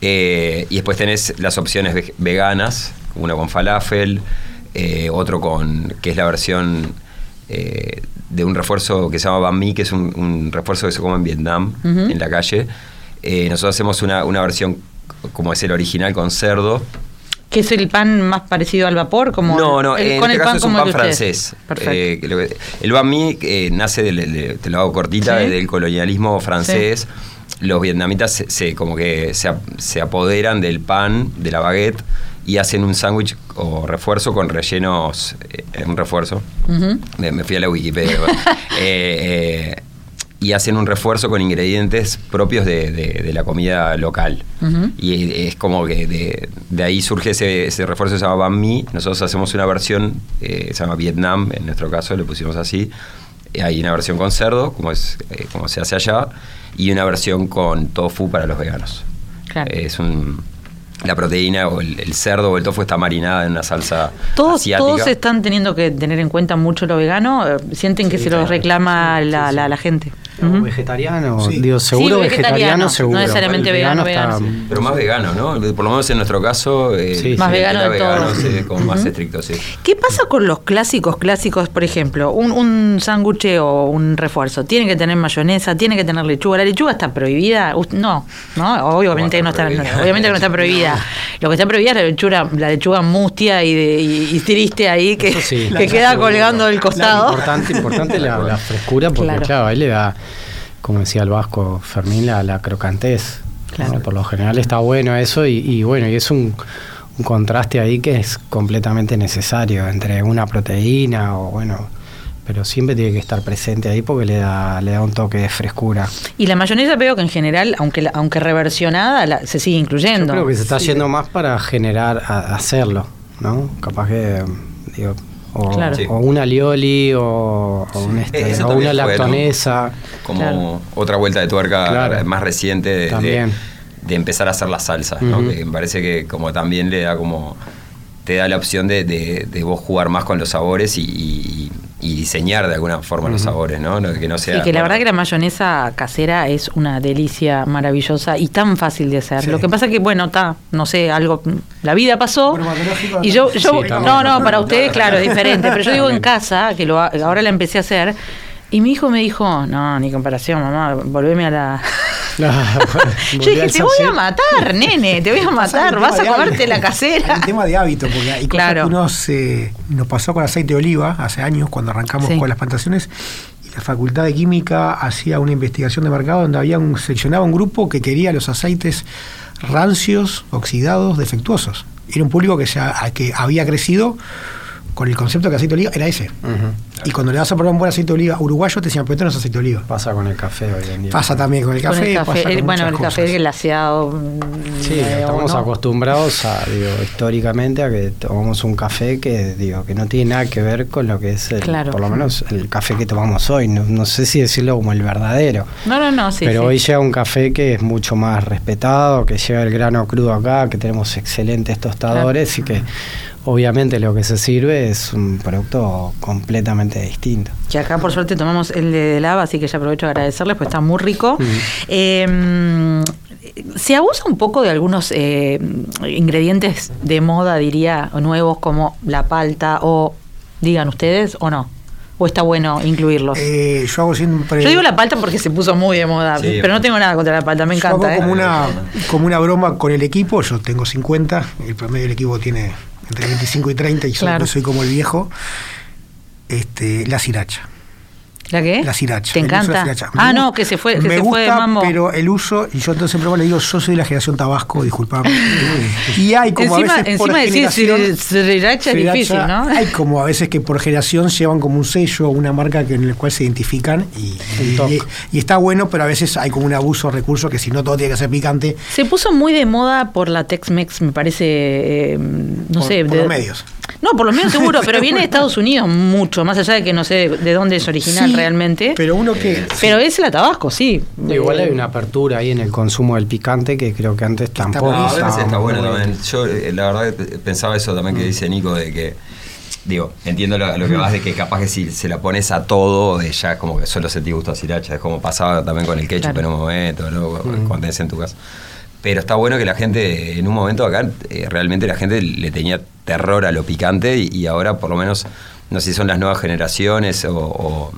Eh, y después tenés las opciones ve- veganas, uno con falafel, eh, otro con, que es la versión eh, de un refuerzo que se llama banh mi, que es un, un refuerzo que se come en Vietnam, en la calle. Eh, nosotros hacemos una, una versión como es el original con cerdo. Que es el pan más parecido al vapor, como no, no, el- en con este el caso es un pan francés. Eh, que el banh mi eh, nace del, del- te lo hago cortita, Sí. del colonialismo francés. Los vietnamitas se, se- como que se, ap- se apoderan del pan, de la baguette, y hacen un sándwich o refuerzo con rellenos, eh, un refuerzo. Me fui a la Wikipedia. Y hacen un refuerzo con ingredientes propios de, de- de la comida local. Y es como que de, de ahí surge ese, ese refuerzo que se llama banh mi. Nosotros hacemos una versión, eh, se llama Vietnam, en nuestro caso le pusimos así. Eh, Hay una versión con cerdo, como, es, eh, como se hace allá, y una versión con tofu para los veganos. Claro. Es un... La proteína o el, el cerdo o el tofu está marinada en una salsa Todos, asiática. todos están teniendo que tener en cuenta mucho lo vegano, eh, sienten que Sí, se los claro. reclama Sí, la, sí, la- sí. la gente. No. Vegetariano, Sí. digo, seguro Sí, vegetariano, vegetariano, seguro. no necesariamente vegano, está- vegano, sí. Pero más vegano, ¿no? Por lo menos en nuestro caso, eh, Sí, Más sí. vegano de todo. vegano, sí, como más estricto, sí. ¿Qué pasa con los clásicos clásicos, por ejemplo? Un, un sándwich o un refuerzo. ¿Tiene que tener mayonesa? ¿Tiene que tener lechuga? ¿La lechuga está prohibida? No, no, obviamente que no está está, prohibida? obviamente que no está prohibida. Lo que está prohibida es la lechuga, la lechuga mustia y, de, y, y triste ahí que, Eso sí. que queda colgando del costado. Importante, importante la, la frescura porque Claro. claro. ahí le da, como decía el vasco Fermín, la, la crocantez. ¿no? Claro. Por lo general está bueno eso y, y bueno, y es un, un contraste ahí que es completamente necesario entre una proteína o bueno, pero siempre tiene que estar presente ahí porque le da, le da un toque de frescura. Y la mayonesa veo que en general, aunque la- aunque reversionada, la- se sigue Yo incluyendo. creo que se está yendo más para generar, a- hacerlo, ¿no? Capaz que, digo, o, Claro. Sí. o una lioli o, o un este, Eh, eso o también una fue, ¿no? lactonesa. Como Claro. otra vuelta de tuerca Claro. más reciente de, de, También. de empezar a hacer las salsas, ¿no? Que me parece que como también le da como te da la opción de, de- de vos jugar más con los sabores y, y- y diseñar de alguna forma los sabores, ¿no? No, Que no sea Sí, que la bueno, verdad que la mayonesa casera es una delicia maravillosa y tan fácil de hacer. Sí. Lo que pasa que, bueno, está, no sé, algo, la vida pasó. Y yo, yo Sí, también. no, no, para ustedes, claro, es diferente. Pero yo digo en casa, que lo, ha- ahora la empecé a hacer, y mi hijo me dijo, no, ni comparación, mamá, volveme a la... Yo dije, te voy a matar, nene, te voy a matar, vas a comerte la casera. El tema de hábito, porque hay cosas Claro. que nos pasó con aceite de oliva hace años, cuando arrancamos Sí. con las plantaciones, y la Facultad de Química hacía una investigación de mercado donde había un, seleccionaba un grupo que quería los aceites rancios, oxidados, defectuosos. Era un público que, se, que había crecido con el concepto que aceite de oliva era ese. Y cuando le vas a probar un buen aceite de oliva uruguayo, te decían, pero esto no es aceite de oliva. Pasa con el café hoy en día. Pasa también con el Con café. el café, pasa el- con bueno, el café glaseado. mm, Sí, eh, estamos no. acostumbrados a, digo, históricamente a que tomamos un café que, digo, que no tiene nada que ver con lo que es, el, Claro. por lo menos, el café que tomamos hoy. No, no sé si decirlo como el verdadero. No, no, no, sí. pero sí. hoy llega un café que es mucho más respetado, que llega el grano crudo acá, que tenemos excelentes tostadores y que obviamente lo que se sirve es un producto completamente distinto. Que acá por suerte tomamos el de lava, así que ya aprovecho de agradecerles, pues está muy rico. Mm. Eh, se abusa un poco de algunos eh, ingredientes de moda, diría, nuevos como la palta o, digan ustedes, o no. ¿O está bueno incluirlos? Eh, yo hago siempre. Yo digo la palta porque se puso muy de moda, Sí. pero no tengo nada contra la palta, me yo hago encanta. ¿eh? como, una, como una broma con el equipo. Yo tengo 50, el promedio del equipo tiene entre 25 y 30 y soy- Claro. soy como el viejo. Este, la siracha. ¿La qué? La siracha. ¿Te de la encanta? Ah, no, que se fue, que me se fue de gusta, mambo. Pero el uso, y yo entonces siempre le digo, yo soy de la generación Tabasco, disculpame. y hay como encima a veces por encima decir generación- sriracha es difícil, ¿no? Hay como a veces que por generación llevan como un sello, una marca que en el cual se identifican y, está bueno, pero a veces hay como un abuso de recursos que si no todo tiene que ser picante. Se puso muy de moda por la Tex-Mex, me parece, eh, no por, sé. por de- los medios. No, por lo menos seguro, pero viene de Estados Unidos mucho, más allá de que no sé de dónde es original Sí, realmente. Pero uno que. Pero es la Tabasco, sí. Igual Eh, hay una apertura ahí en el consumo del picante que creo que antes tampoco No, a veces está bueno también. Yo, eh, la verdad, que pensaba eso también que dice Nico, de que. Digo, entiendo lo, lo que vas de que capaz que si se la pones a todo, eh, ya como que solo se te gusta sriracha. Es como pasaba también con el ketchup Claro. en un momento, ¿no? Cuando tenés en tu casa. Pero está bueno que la gente, en un momento acá, eh, realmente la gente le tenía terror a lo picante y, y ahora por lo menos, no sé si son las nuevas generaciones o, o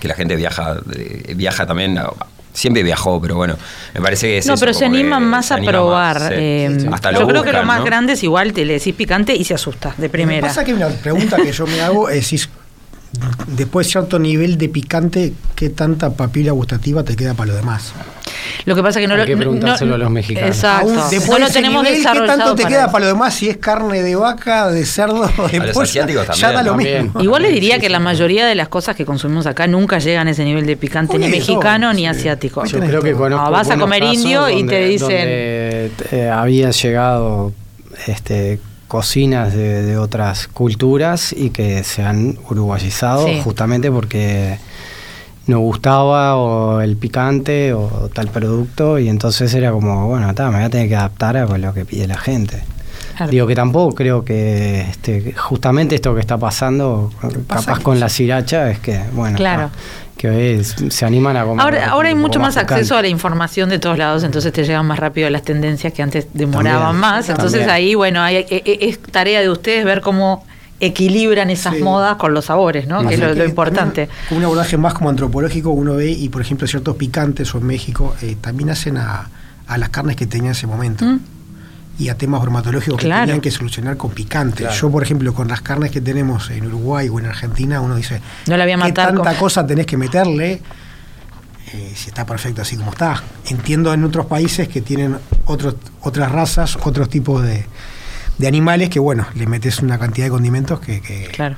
que la gente viaja, eh, viaja también. a- siempre viajó, pero bueno, me parece que es no, eso, pero se que animan más se a anima probar. más, sí. eh, Hasta yo lo creo que lo más ¿no? grande es igual, te le decís picante y se asusta de Me primera. pasa que una pregunta que yo me hago es si después de cierto nivel de picante, ¿qué tanta papila gustativa te queda para lo demás? Lo que pasa que no Hay lo que preguntárselo a los mexicanos. Exacto. Aún después no lo tenemos nivel, ¿qué tanto te para queda eso. para lo demás? Si es carne de vaca, de cerdo, de pollo, ya también, da lo también. mismo. Igual les diría que la mayoría de las cosas que consumimos acá nunca llegan a ese nivel de picante, ni mexicano no, ni asiático. Yo creo que No, vas a comer indio y te dicen- donde, eh, habían llegado este, cocinas de, de otras culturas y que se han uruguayizado Sí. justamente porque no gustaba o el picante o tal producto y entonces era como, bueno, ta, me voy a tener que adaptar a lo que pide la gente. Claro. Digo que tampoco creo que este, justamente esto que está pasando, pasa capaz con la sriracha, es que, bueno, Claro. que hoy se animan a comer. Ahora, ahora hay mucho más acceso a la información de todos lados, entonces te llegan más rápido las tendencias que antes demoraban También, más. Entonces también. ahí, bueno, hay- e- e- es tarea de ustedes ver cómo equilibran esas Sí. modas con los sabores, ¿no? Que es lo, lo importante. Con un abordaje más como antropológico, uno ve, y por ejemplo, ciertos picantes o en México eh, también hacen a, a las carnes que tenían en ese momento. ¿Mm? Y a temas bromatológicos Claro. que tenían que solucionar con picante. Claro. Yo, por ejemplo, con las carnes que tenemos en Uruguay o en Argentina, uno dice, No la voy a ¿qué tanta con- cosa tenés que meterle? eh, si está perfecto así como está. Entiendo en otros países que tienen otros, otras razas, otros tipos de, de animales que, bueno, le metes una cantidad de condimentos que... que- Claro.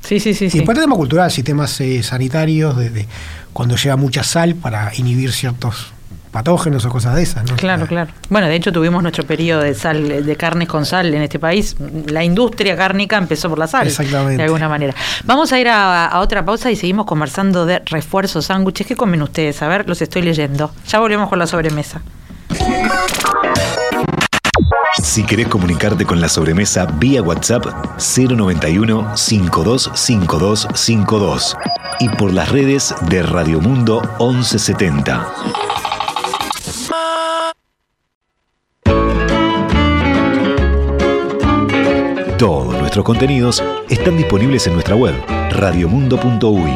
Sí, sí, sí. y sí. por tema cultural, sistemas eh, sanitarios, desde cuando lleva mucha sal para inhibir ciertos patógenos o cosas de esas. ¿no? Claro, claro. Bueno, de hecho tuvimos nuestro periodo de sal, de carnes con sal en este país. La industria cárnica empezó por la sal, Exactamente. de alguna manera. Vamos a ir a, a otra pausa y seguimos conversando de refuerzos, sándwiches. ¿Qué comen ustedes? A ver, los estoy leyendo. Ya volvemos con la sobremesa. Si querés comunicarte con la sobremesa vía WhatsApp 091 525252 y por las redes de Radio Mundo 1170. Todos nuestros contenidos están disponibles en nuestra web radiomundo.uy.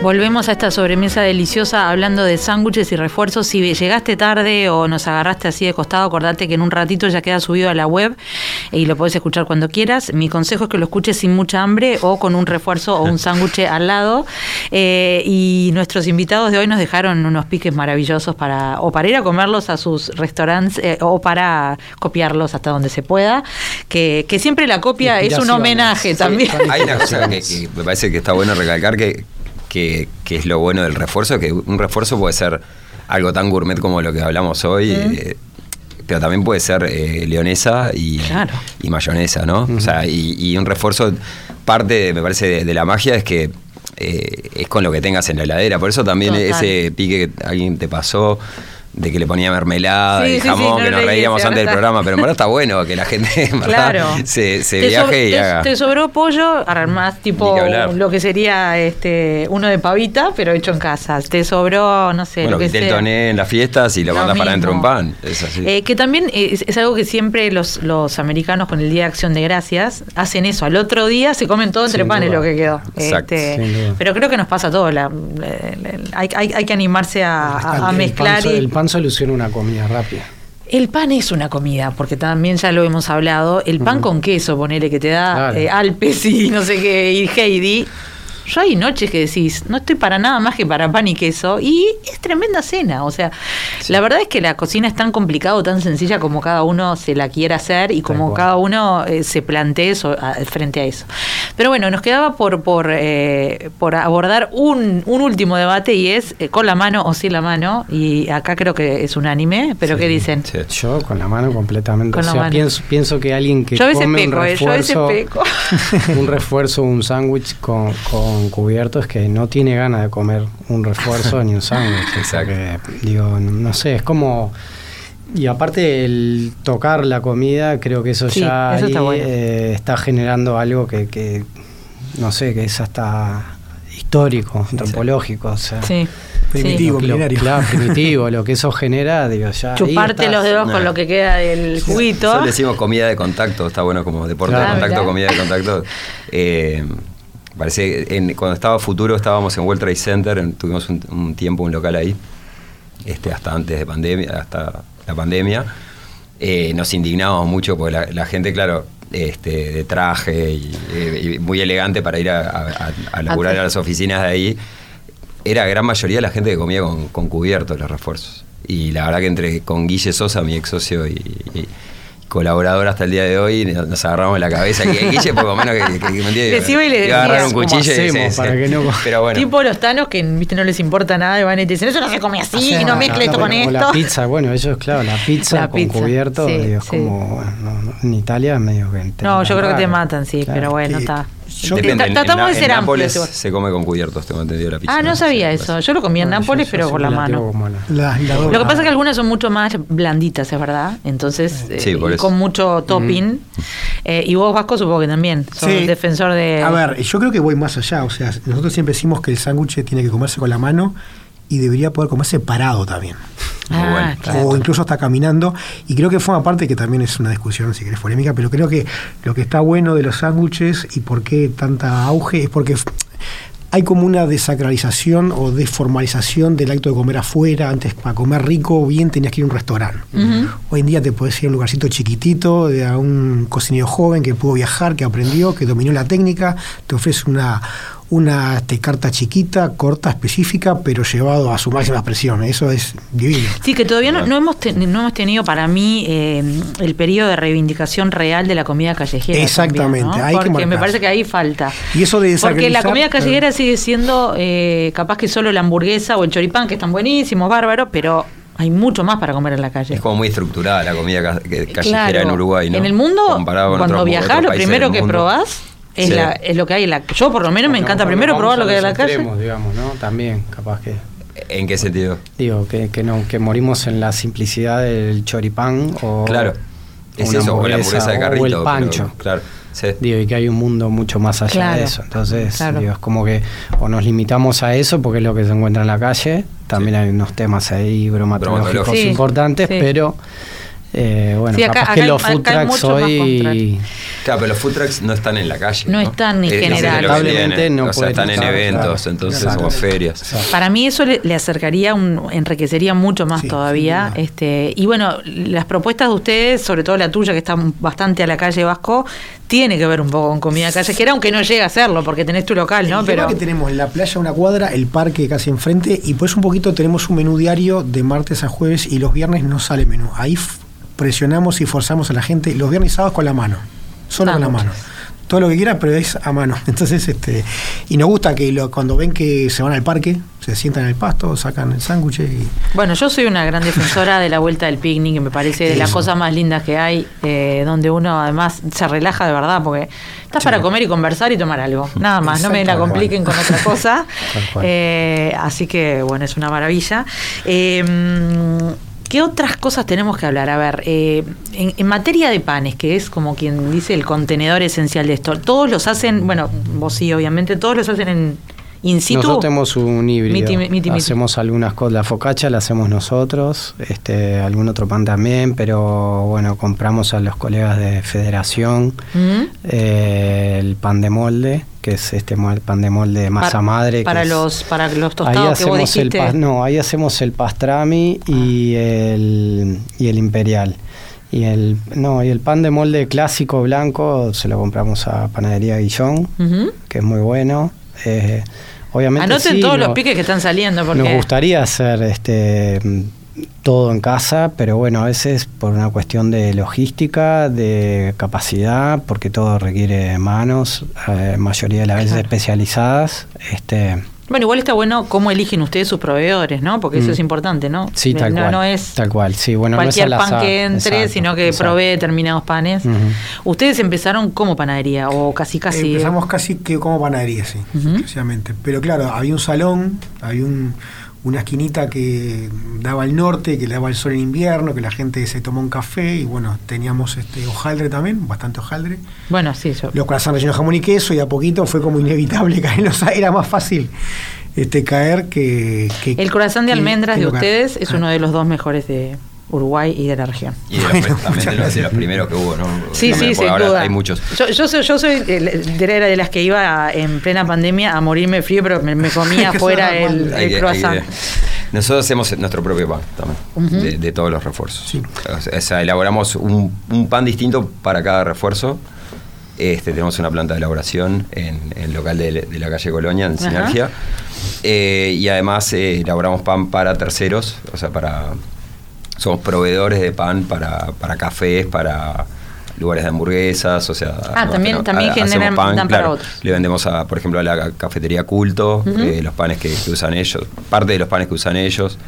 Volvemos a esta sobremesa deliciosa hablando de sándwiches y refuerzos. Si llegaste tarde o nos agarraste así de costado, acordate que en un ratito ya queda subido a la web y lo podés escuchar cuando quieras. Mi consejo es que lo escuches sin mucha hambre o con un refuerzo o un sándwich al lado. Eh, y nuestros invitados de hoy nos dejaron unos piques maravillosos para o para ir a comerlos a sus restaurantes eh, o para copiarlos hasta donde se pueda. Que, que siempre la copia es un homenaje Sí, también. Hay una cosa que, que me parece que está bueno recalcar que, que, que es lo bueno del refuerzo, que un refuerzo puede ser algo tan gourmet como lo que hablamos hoy, eh, pero también puede ser eh, leonesa y, Claro. y mayonesa, ¿no? O sea, y, y un refuerzo, parte, me parece, de, de la magia es que eh, es con lo que tengas en la heladera. Por eso también Total. ese pique que alguien te pasó de que le ponía mermelada Sí, y sí, sí, jamón, no que nos reíamos antes del programa, pero en verdad está bueno que la gente en verdad, Claro. se, Te viaje y te, haga. te sobró pollo, armás tipo que lo que sería este uno de pavita, pero hecho en casa. Te sobró, no sé, bueno, lo que sea. toné en las fiestas y lo, Lo mandas para adentro de un pan. Es así. Eh, que también es, es algo que siempre los, los americanos con el Día de Acción de Gracias hacen eso. Al otro día se comen todo entre Sin panes duda. lo que quedó. Exacto. Este, pero creo que nos pasa a todos. la- la- la- hay, hay- hay que animarse a, a- a el, mezclar. y- el pan soluciona una comida rápida. el pan es una comida, porque también ya lo hemos hablado. El pan con queso, ponele que te da Claro. eh, Alpes y no sé qué, y Heidi. Yo hay noches que decís, no estoy para nada más que para pan y queso, y es tremenda cena. O sea, la verdad es que la cocina es tan complicada o tan sencilla como cada uno se la quiera hacer y como cada uno eh, se plantee eso, a- frente a eso. Pero bueno, nos quedaba por, por, eh, por abordar un, un último debate y es eh, con la mano o sin la mano, y acá creo que es unánime, pero ¿qué dicen? Sí. Yo con la mano completamente. Con o sea, mano. Pienso, pienso que alguien que Yo a veces come un peco, eh, yo a veces refuerzo, peco. un refuerzo, un sándwich con, con cubierto es que no tiene ganas de comer un refuerzo ni un sándwich. Exacto. porque, digo, no sé, es como y aparte el tocar la comida, creo que eso Sí, ya eso ahí, está bueno. eh, está generando algo que, que, no sé, que es hasta histórico, antropológico, o sea, Sí. Primitivo, lo- claro, primitivo, lo que eso genera, digo, ya. Chuparte estás. los dedos Nah. con lo que queda del juguito. Nosotros decimos comida de contacto, está bueno como deporte Claro. de contacto, comida de contacto. Eh, parece en- cuando estaba Futuro estábamos en World Trade Center, en- tuvimos un, un tiempo un local ahí, este hasta antes de pandemia, hasta la pandemia. Eh, nos indignábamos mucho porque la, la gente, claro, este, de traje y, eh, y muy elegante para ir a, a, a- a laburar a las oficinas de ahí. Era gran mayoría la gente que comía con, con cubiertos los refuerzos. Y la verdad que entre con Guille Sosa, mi ex socio y, y colaborador hasta el día de hoy, nos agarramos la cabeza. Que Guille, por lo menos, que, que, que me entiende, Decime y le iba a agarrar un decías, ¿cómo cuchillo y sí, para que no- Pero bueno. Tipo los tanos que viste no les importa nada y van y te dicen, eso no se come así, O sea, no mezcle esto con o esto. la pizza, bueno, ellos, claro, la pizza La con pizza, cubierto, sí, digo, es sí. como, bueno, no, no, en Italia es medio que No, yo creo que te matan, sí, Claro. pero bueno, Sí. Yo- Depende, en- Tratamos en, de ser en. Nápoles se come con cubiertos, tengo entendido la pizza. Ah, no sabía Sí, eso. pues. Yo lo comía en Bueno, Nápoles, yo- pero con la mano. la- La. Lo que pasa es que algunas son mucho más blanditas, es verdad. Entonces, Sí, eh, con mucho topping. Eh, y vos, Vasco, supongo que también. Sos Sí. defensor de. A ver, yo creo que voy más allá. O sea, nosotros siempre decimos que el sándwich tiene que comerse con la mano y debería poder comerse parado también. Ah, claro. O incluso hasta caminando. Y creo que forma parte que también es una discusión, si querés, polémica, pero creo que lo que está bueno de los sándwiches y por qué tanta auge es porque hay como una desacralización o desformalización del acto de comer afuera. Antes, para comer rico, bien, tenías que ir a un restaurante. Hoy en día te puedes ir a un lugarcito chiquitito, de a un cocinero joven que pudo viajar, que aprendió, que dominó la técnica, te ofrece una, una este, carta chiquita, corta, específica, pero llevado a su máxima expresión. Eso es divino. Sí, que todavía no, no hemos, ten- no hemos tenido para mí eh, el periodo de reivindicación real de la comida callejera. Exactamente, también, ¿no? hay que Porque me parece que ahí falta. Y eso de Porque la comida callejera sigue siendo eh, capaz que solo la hamburguesa o el choripán, que están buenísimos, bárbaros, pero hay mucho más para comer en la calle. Es como muy estructurada la comida ca- callejera Claro. en Uruguay, ¿no? En el mundo, Comparado con cuando otros lo primero que probás es, Sí. la- es lo que hay en la Yo, por lo menos, me encanta primero probar lo que hay en la calle. digamos, ¿no? También, capaz que. ¿En qué sentido? Digo, que, que no, que morimos en la simplicidad del choripán o. Claro. Es una eso, o la hamburguesa de o carrito. el pero- pancho. claro. Sí. Digo, y que hay un mundo mucho más allá Claro, de eso. Entonces, claro. digo, es como que o nos limitamos a eso porque es lo que se encuentra en la calle. También hay unos temas ahí bromatológicos Bromatológicos. Sí, importantes, sí. pero eh, bueno, Sí, acá- capaz acá que los food trucks hoy. Claro, pero los food trucks no están en la calle. No están en general. Lamentablemente no O sea, están en eventos, claro. entonces, Exacto. o ferias. Exacto. Para mí eso le, le acercaría, un, enriquecería mucho más Sí, todavía. este Y bueno, las propuestas de ustedes, sobre todo la tuya, que está bastante a la calle Vasco, tiene que ver un poco con comida callejera, aunque no llega a serlo, porque tenés tu local, ¿no? El tema Pero que tenemos la playa una cuadra, el parque casi enfrente, y pues un poquito tenemos un menú diario de martes a jueves y los viernes no sale menú. Ahí presionamos y forzamos a la gente los viernes y sábados con la mano, solo con la mano. Todo lo que quiera, pero es a mano. Entonces, este, y nos gusta que lo- cuando ven que se van al parque, se sientan en el pasto, sacan el sándwich y Bueno, yo soy una gran defensora de la vuelta del picnic, que me parece de las cosas más lindas que hay, eh, donde uno además se relaja de verdad, porque estás Sí. para comer y conversar y tomar algo, nada más, no me la compliquen con otra cosa. Eh, así que, bueno, es una maravilla. Eh, ¿Qué otras cosas tenemos que hablar? A ver, eh, en, en materia de panes, que es como quien dice el contenedor esencial de esto, todos los hacen, bueno, vos sí, obviamente, todos los hacen en in situ. Nosotros tenemos un híbrido. Miti, miti, miti. Hacemos algunas cosas, la focacha la hacemos nosotros, este, algún otro pan también, pero bueno, compramos a los colegas de Federación ¿Mm? eh, el pan de molde, que es este pan de molde de masa Para- madre. Para es- los, para los Ahí tostados que vos el no, ahí hacemos el pastrami y el y el imperial. Y el no, y el pan de molde clásico blanco se lo compramos a Panadería Guillón, que es muy bueno. Eh, obviamente Anoten sí, todos no- los piques que están saliendo, porque nos gustaría hacer este todo en casa, pero bueno, a veces por una cuestión de logística, de capacidad, porque todo requiere manos, eh, mayoría de las veces Claro. especializadas. Este, Bueno, igual está bueno cómo eligen ustedes sus proveedores, ¿no? Porque eso Mm. es importante, ¿no? Sí, tal no, cual. No es tal cual, sí. Bueno, no es cualquier pan azar. que entre, Exacto, sino que exacto. provee determinados panes. Ustedes empezaron como panadería o casi casi. Empezamos casi que como panadería, sí, Ujú. exclusivamente. Pero claro, había un salón, había un- una esquinita que daba al norte, que le daba el sol en invierno, que la gente se tomó un café y bueno, teníamos este hojaldre también, bastante hojaldre. Bueno, sí, yo. Los corazones rellenos de jamón y queso y a poquito fue como inevitable caer era más fácil este caer que, que- El corazón de almendras que de ustedes es Ah. uno de los dos mejores de Uruguay y de la región. Y de los, Bueno, también de los, de los primeros que hubo, ¿no? Sí, También, sí, porque sin ahora duda. Hay muchos. Yo, yo soy, yo soy de, de- era de las que iba en plena pandemia a morirme frío, pero me, me comía suena el, el croissant. nosotros hacemos nuestro propio pan también, de, de todos los refuerzos. Sí. O sea, elaboramos un, un pan distinto para cada refuerzo. Este, tenemos una planta de elaboración en, en el local de, de la calle Colonia, en. Sinergia. Eh, y además eh, elaboramos pan para terceros, o sea, para somos proveedores de pan para, para cafés, para lugares de hamburguesas, o sea... Ah, también- no, también generan- dan para otros. Le vendemos, a, por ejemplo, a la cafetería Culto, eh, los panes que, que usan ellos, parte de los panes que usan ellos,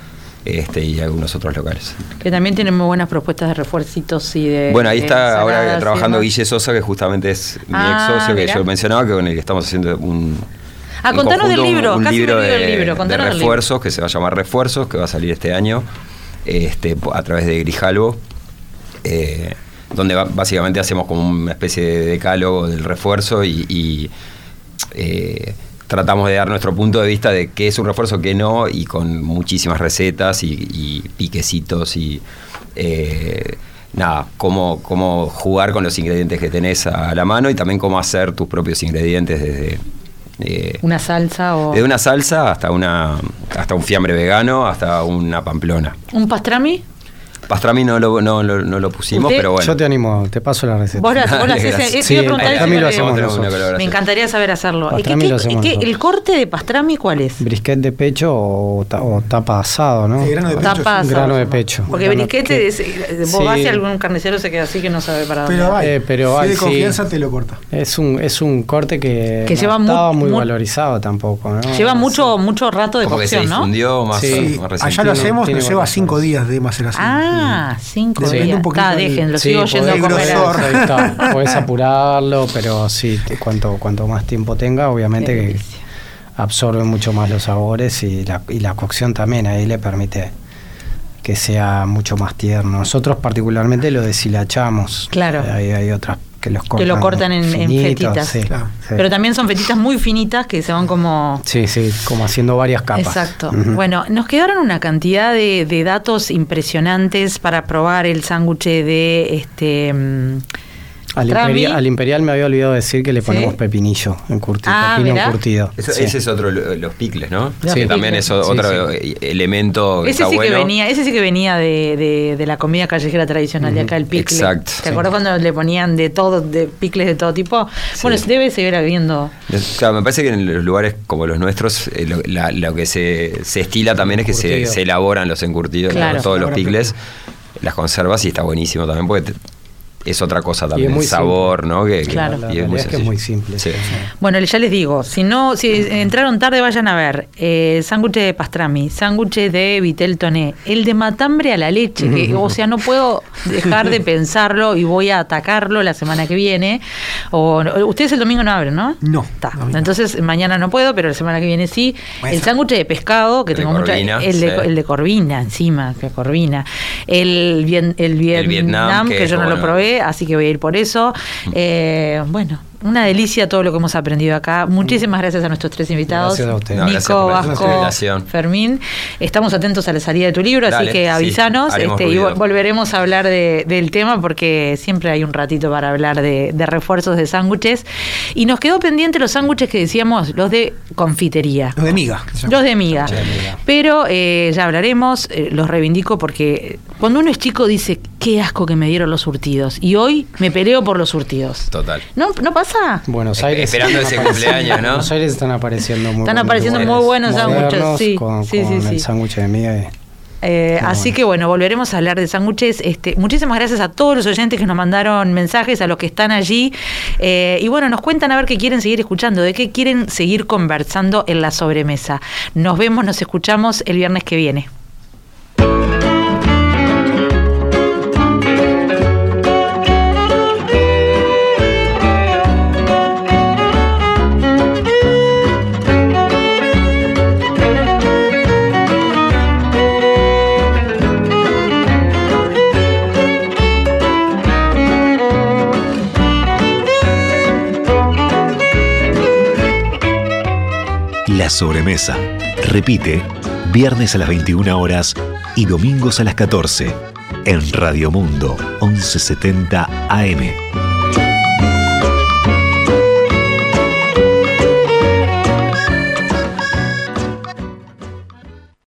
este, y algunos otros locales. Que también tienen muy buenas propuestas de refuercitos y de. Bueno, ahí de está ahora trabajando. Guille Sosa, que justamente es mi Ah, ex socio, que mirá. yo mencionaba, que con el que estamos haciendo un. Ah, contanos del un- libro, un, casi me libro olvido de, del libro, de contanos del libro. refuerzos, que se va a llamar Refuerzos, que va a salir este año este, a través de Grijalvo. eh, donde básicamente hacemos como una especie de decálogo del refuerzo y, y, eh, tratamos de dar nuestro punto de vista de qué es un refuerzo, qué no, y con muchísimas recetas y, y piquecitos y eh, nada, cómo, cómo jugar con los ingredientes que tenés a la mano y también cómo hacer tus propios ingredientes desde... eh, Una salsa o. de una salsa hasta una hasta un fiambre vegano, hasta una pamplona. ¿Un pastrami? Pastrami no lo, no, lo- no lo pusimos, ¿Usted? pero bueno. Yo te animo, te paso la receta. Vos la, vos eh, Sí, pastrami lo hacemos nosotros. colaboración. Me encantaría saber hacerlo. ¿Y qué- lo hacemos. ¿El corte de pastrami cuál es? Brisquet de pecho o, ta- o tapa asado, ¿no? Sí, grano de pecho, Tapas. sí. Grano de pecho. Porque briquete, que- es- eh, vos Sí. vas y algún carnicero se queda así que no sabe para dónde. Pero hay, Eh, pero si hay, de sí. confianza te lo corta. Es un, es un corte que, Que no lleva estaba muy mu- valorizado tampoco. ¿no? Lleva mucho, mucho rato de que se cocción, ¿no? difundió más, allá lo hacemos, nos lleva cinco días de maceración. Ah, cinco Depende días. un poquito Está, del- dejen, lo Sí, sigo yendo a comer. está, podés apurarlo, pero sí, cuanto, cuanto más tiempo tenga, obviamente Qué que delicia. absorbe mucho más los sabores y la, y la cocción también ahí le permite que sea mucho más tierno. Nosotros particularmente lo deshilachamos. Claro. Hay, hay otras que los cortan. Que lo cortan en- fetitas. sí, Claro. sí. Pero también son fetitas muy finitas que se van como... Sí, sí, como haciendo varias capas. Exacto. Bueno, nos quedaron una cantidad de, de datos impresionantes para probar el sándwich de este mm, Al, imperial, al imperial me había olvidado decir que le Sí. ponemos pepinillo encurtido, Ah, pepino mirá. encurtido. Eso- Sí. Ese es otro, lo- los picles, ¿no? Los que también es Sí, otro sí. elemento que Ese está sí bueno. que venía, ese sí que venía de, de- de la comida callejera tradicional de acá, el picle. Exacto, ¿Te sí. acuerdas cuando le ponían de todo, de picles de todo tipo? Bueno, Sí. debe seguir habiendo. Claro, me parece que en los lugares como los nuestros, eh, lo, la- lo que se, se estila también es que se, se elaboran los encurtidos, Claro. ¿no? todos los picles, las conservas y está buenísimo también porque te, es otra cosa también, muy el sabor, ¿no? Que, que- Claro. La y es que muy simple. Sí. Bueno, ya les digo, si no, si entraron tarde, vayan a ver. Eh, sándwich de pastrami, sándwich de vitel toné, el de matambre a la leche, que, o sea, no puedo dejar de pensarlo y voy a atacarlo la semana que viene. O, ustedes el domingo no abren, ¿no? No, Está. Entonces mañana no puedo, pero la semana que viene sí. Bueno. El sándwich de pescado, que El tengo mucha. corvina, El de, sí. el de corvina encima, que corvina. El, vien- el Vietnam, Vietnam, que, que yo no lo probé, así que voy a ir por eso. Eh, bueno, una delicia todo lo que hemos aprendido acá. Muchísimas gracias a nuestros tres invitados. Gracias a ustedes. No, Nico, Vasco. Fermín. Estamos atentos a la salida de tu libro, así Dale, que sí, avísanos haremos este, y volveremos a hablar de- del tema porque siempre hay un ratito para hablar de, de refuerzos de sándwiches. Y nos quedó pendiente los sándwiches que decíamos, los de confitería. Los de miga. Los de miga. Los de miga. Pero eh, ya hablaremos, eh, los reivindico porque cuando uno es chico dice, qué asco que me dieron los surtidos. Y hoy me peleo por los surtidos. Total. ¿No, ¿No pasa? Buenos Eh, Aires. esperando ese cumpleaños, ¿no? Buenos Aires están apareciendo muy Están buenos apareciendo lugares muy buenos sándwiches, modernos sí, Con, sí, sí, con sí. el sándwich de miga. y- Eh, así bueno. que bueno, volveremos a hablar de sándwiches. Este, muchísimas gracias a todos los oyentes que nos mandaron mensajes, a los que están allí. Eh, y bueno, nos cuentan a ver qué quieren seguir escuchando, de qué quieren seguir conversando en la sobremesa. Nos vemos, nos escuchamos el viernes que viene. Sobremesa. Repite, viernes a las 21 horas y domingos a las 14 en Radio Mundo 1170 AM.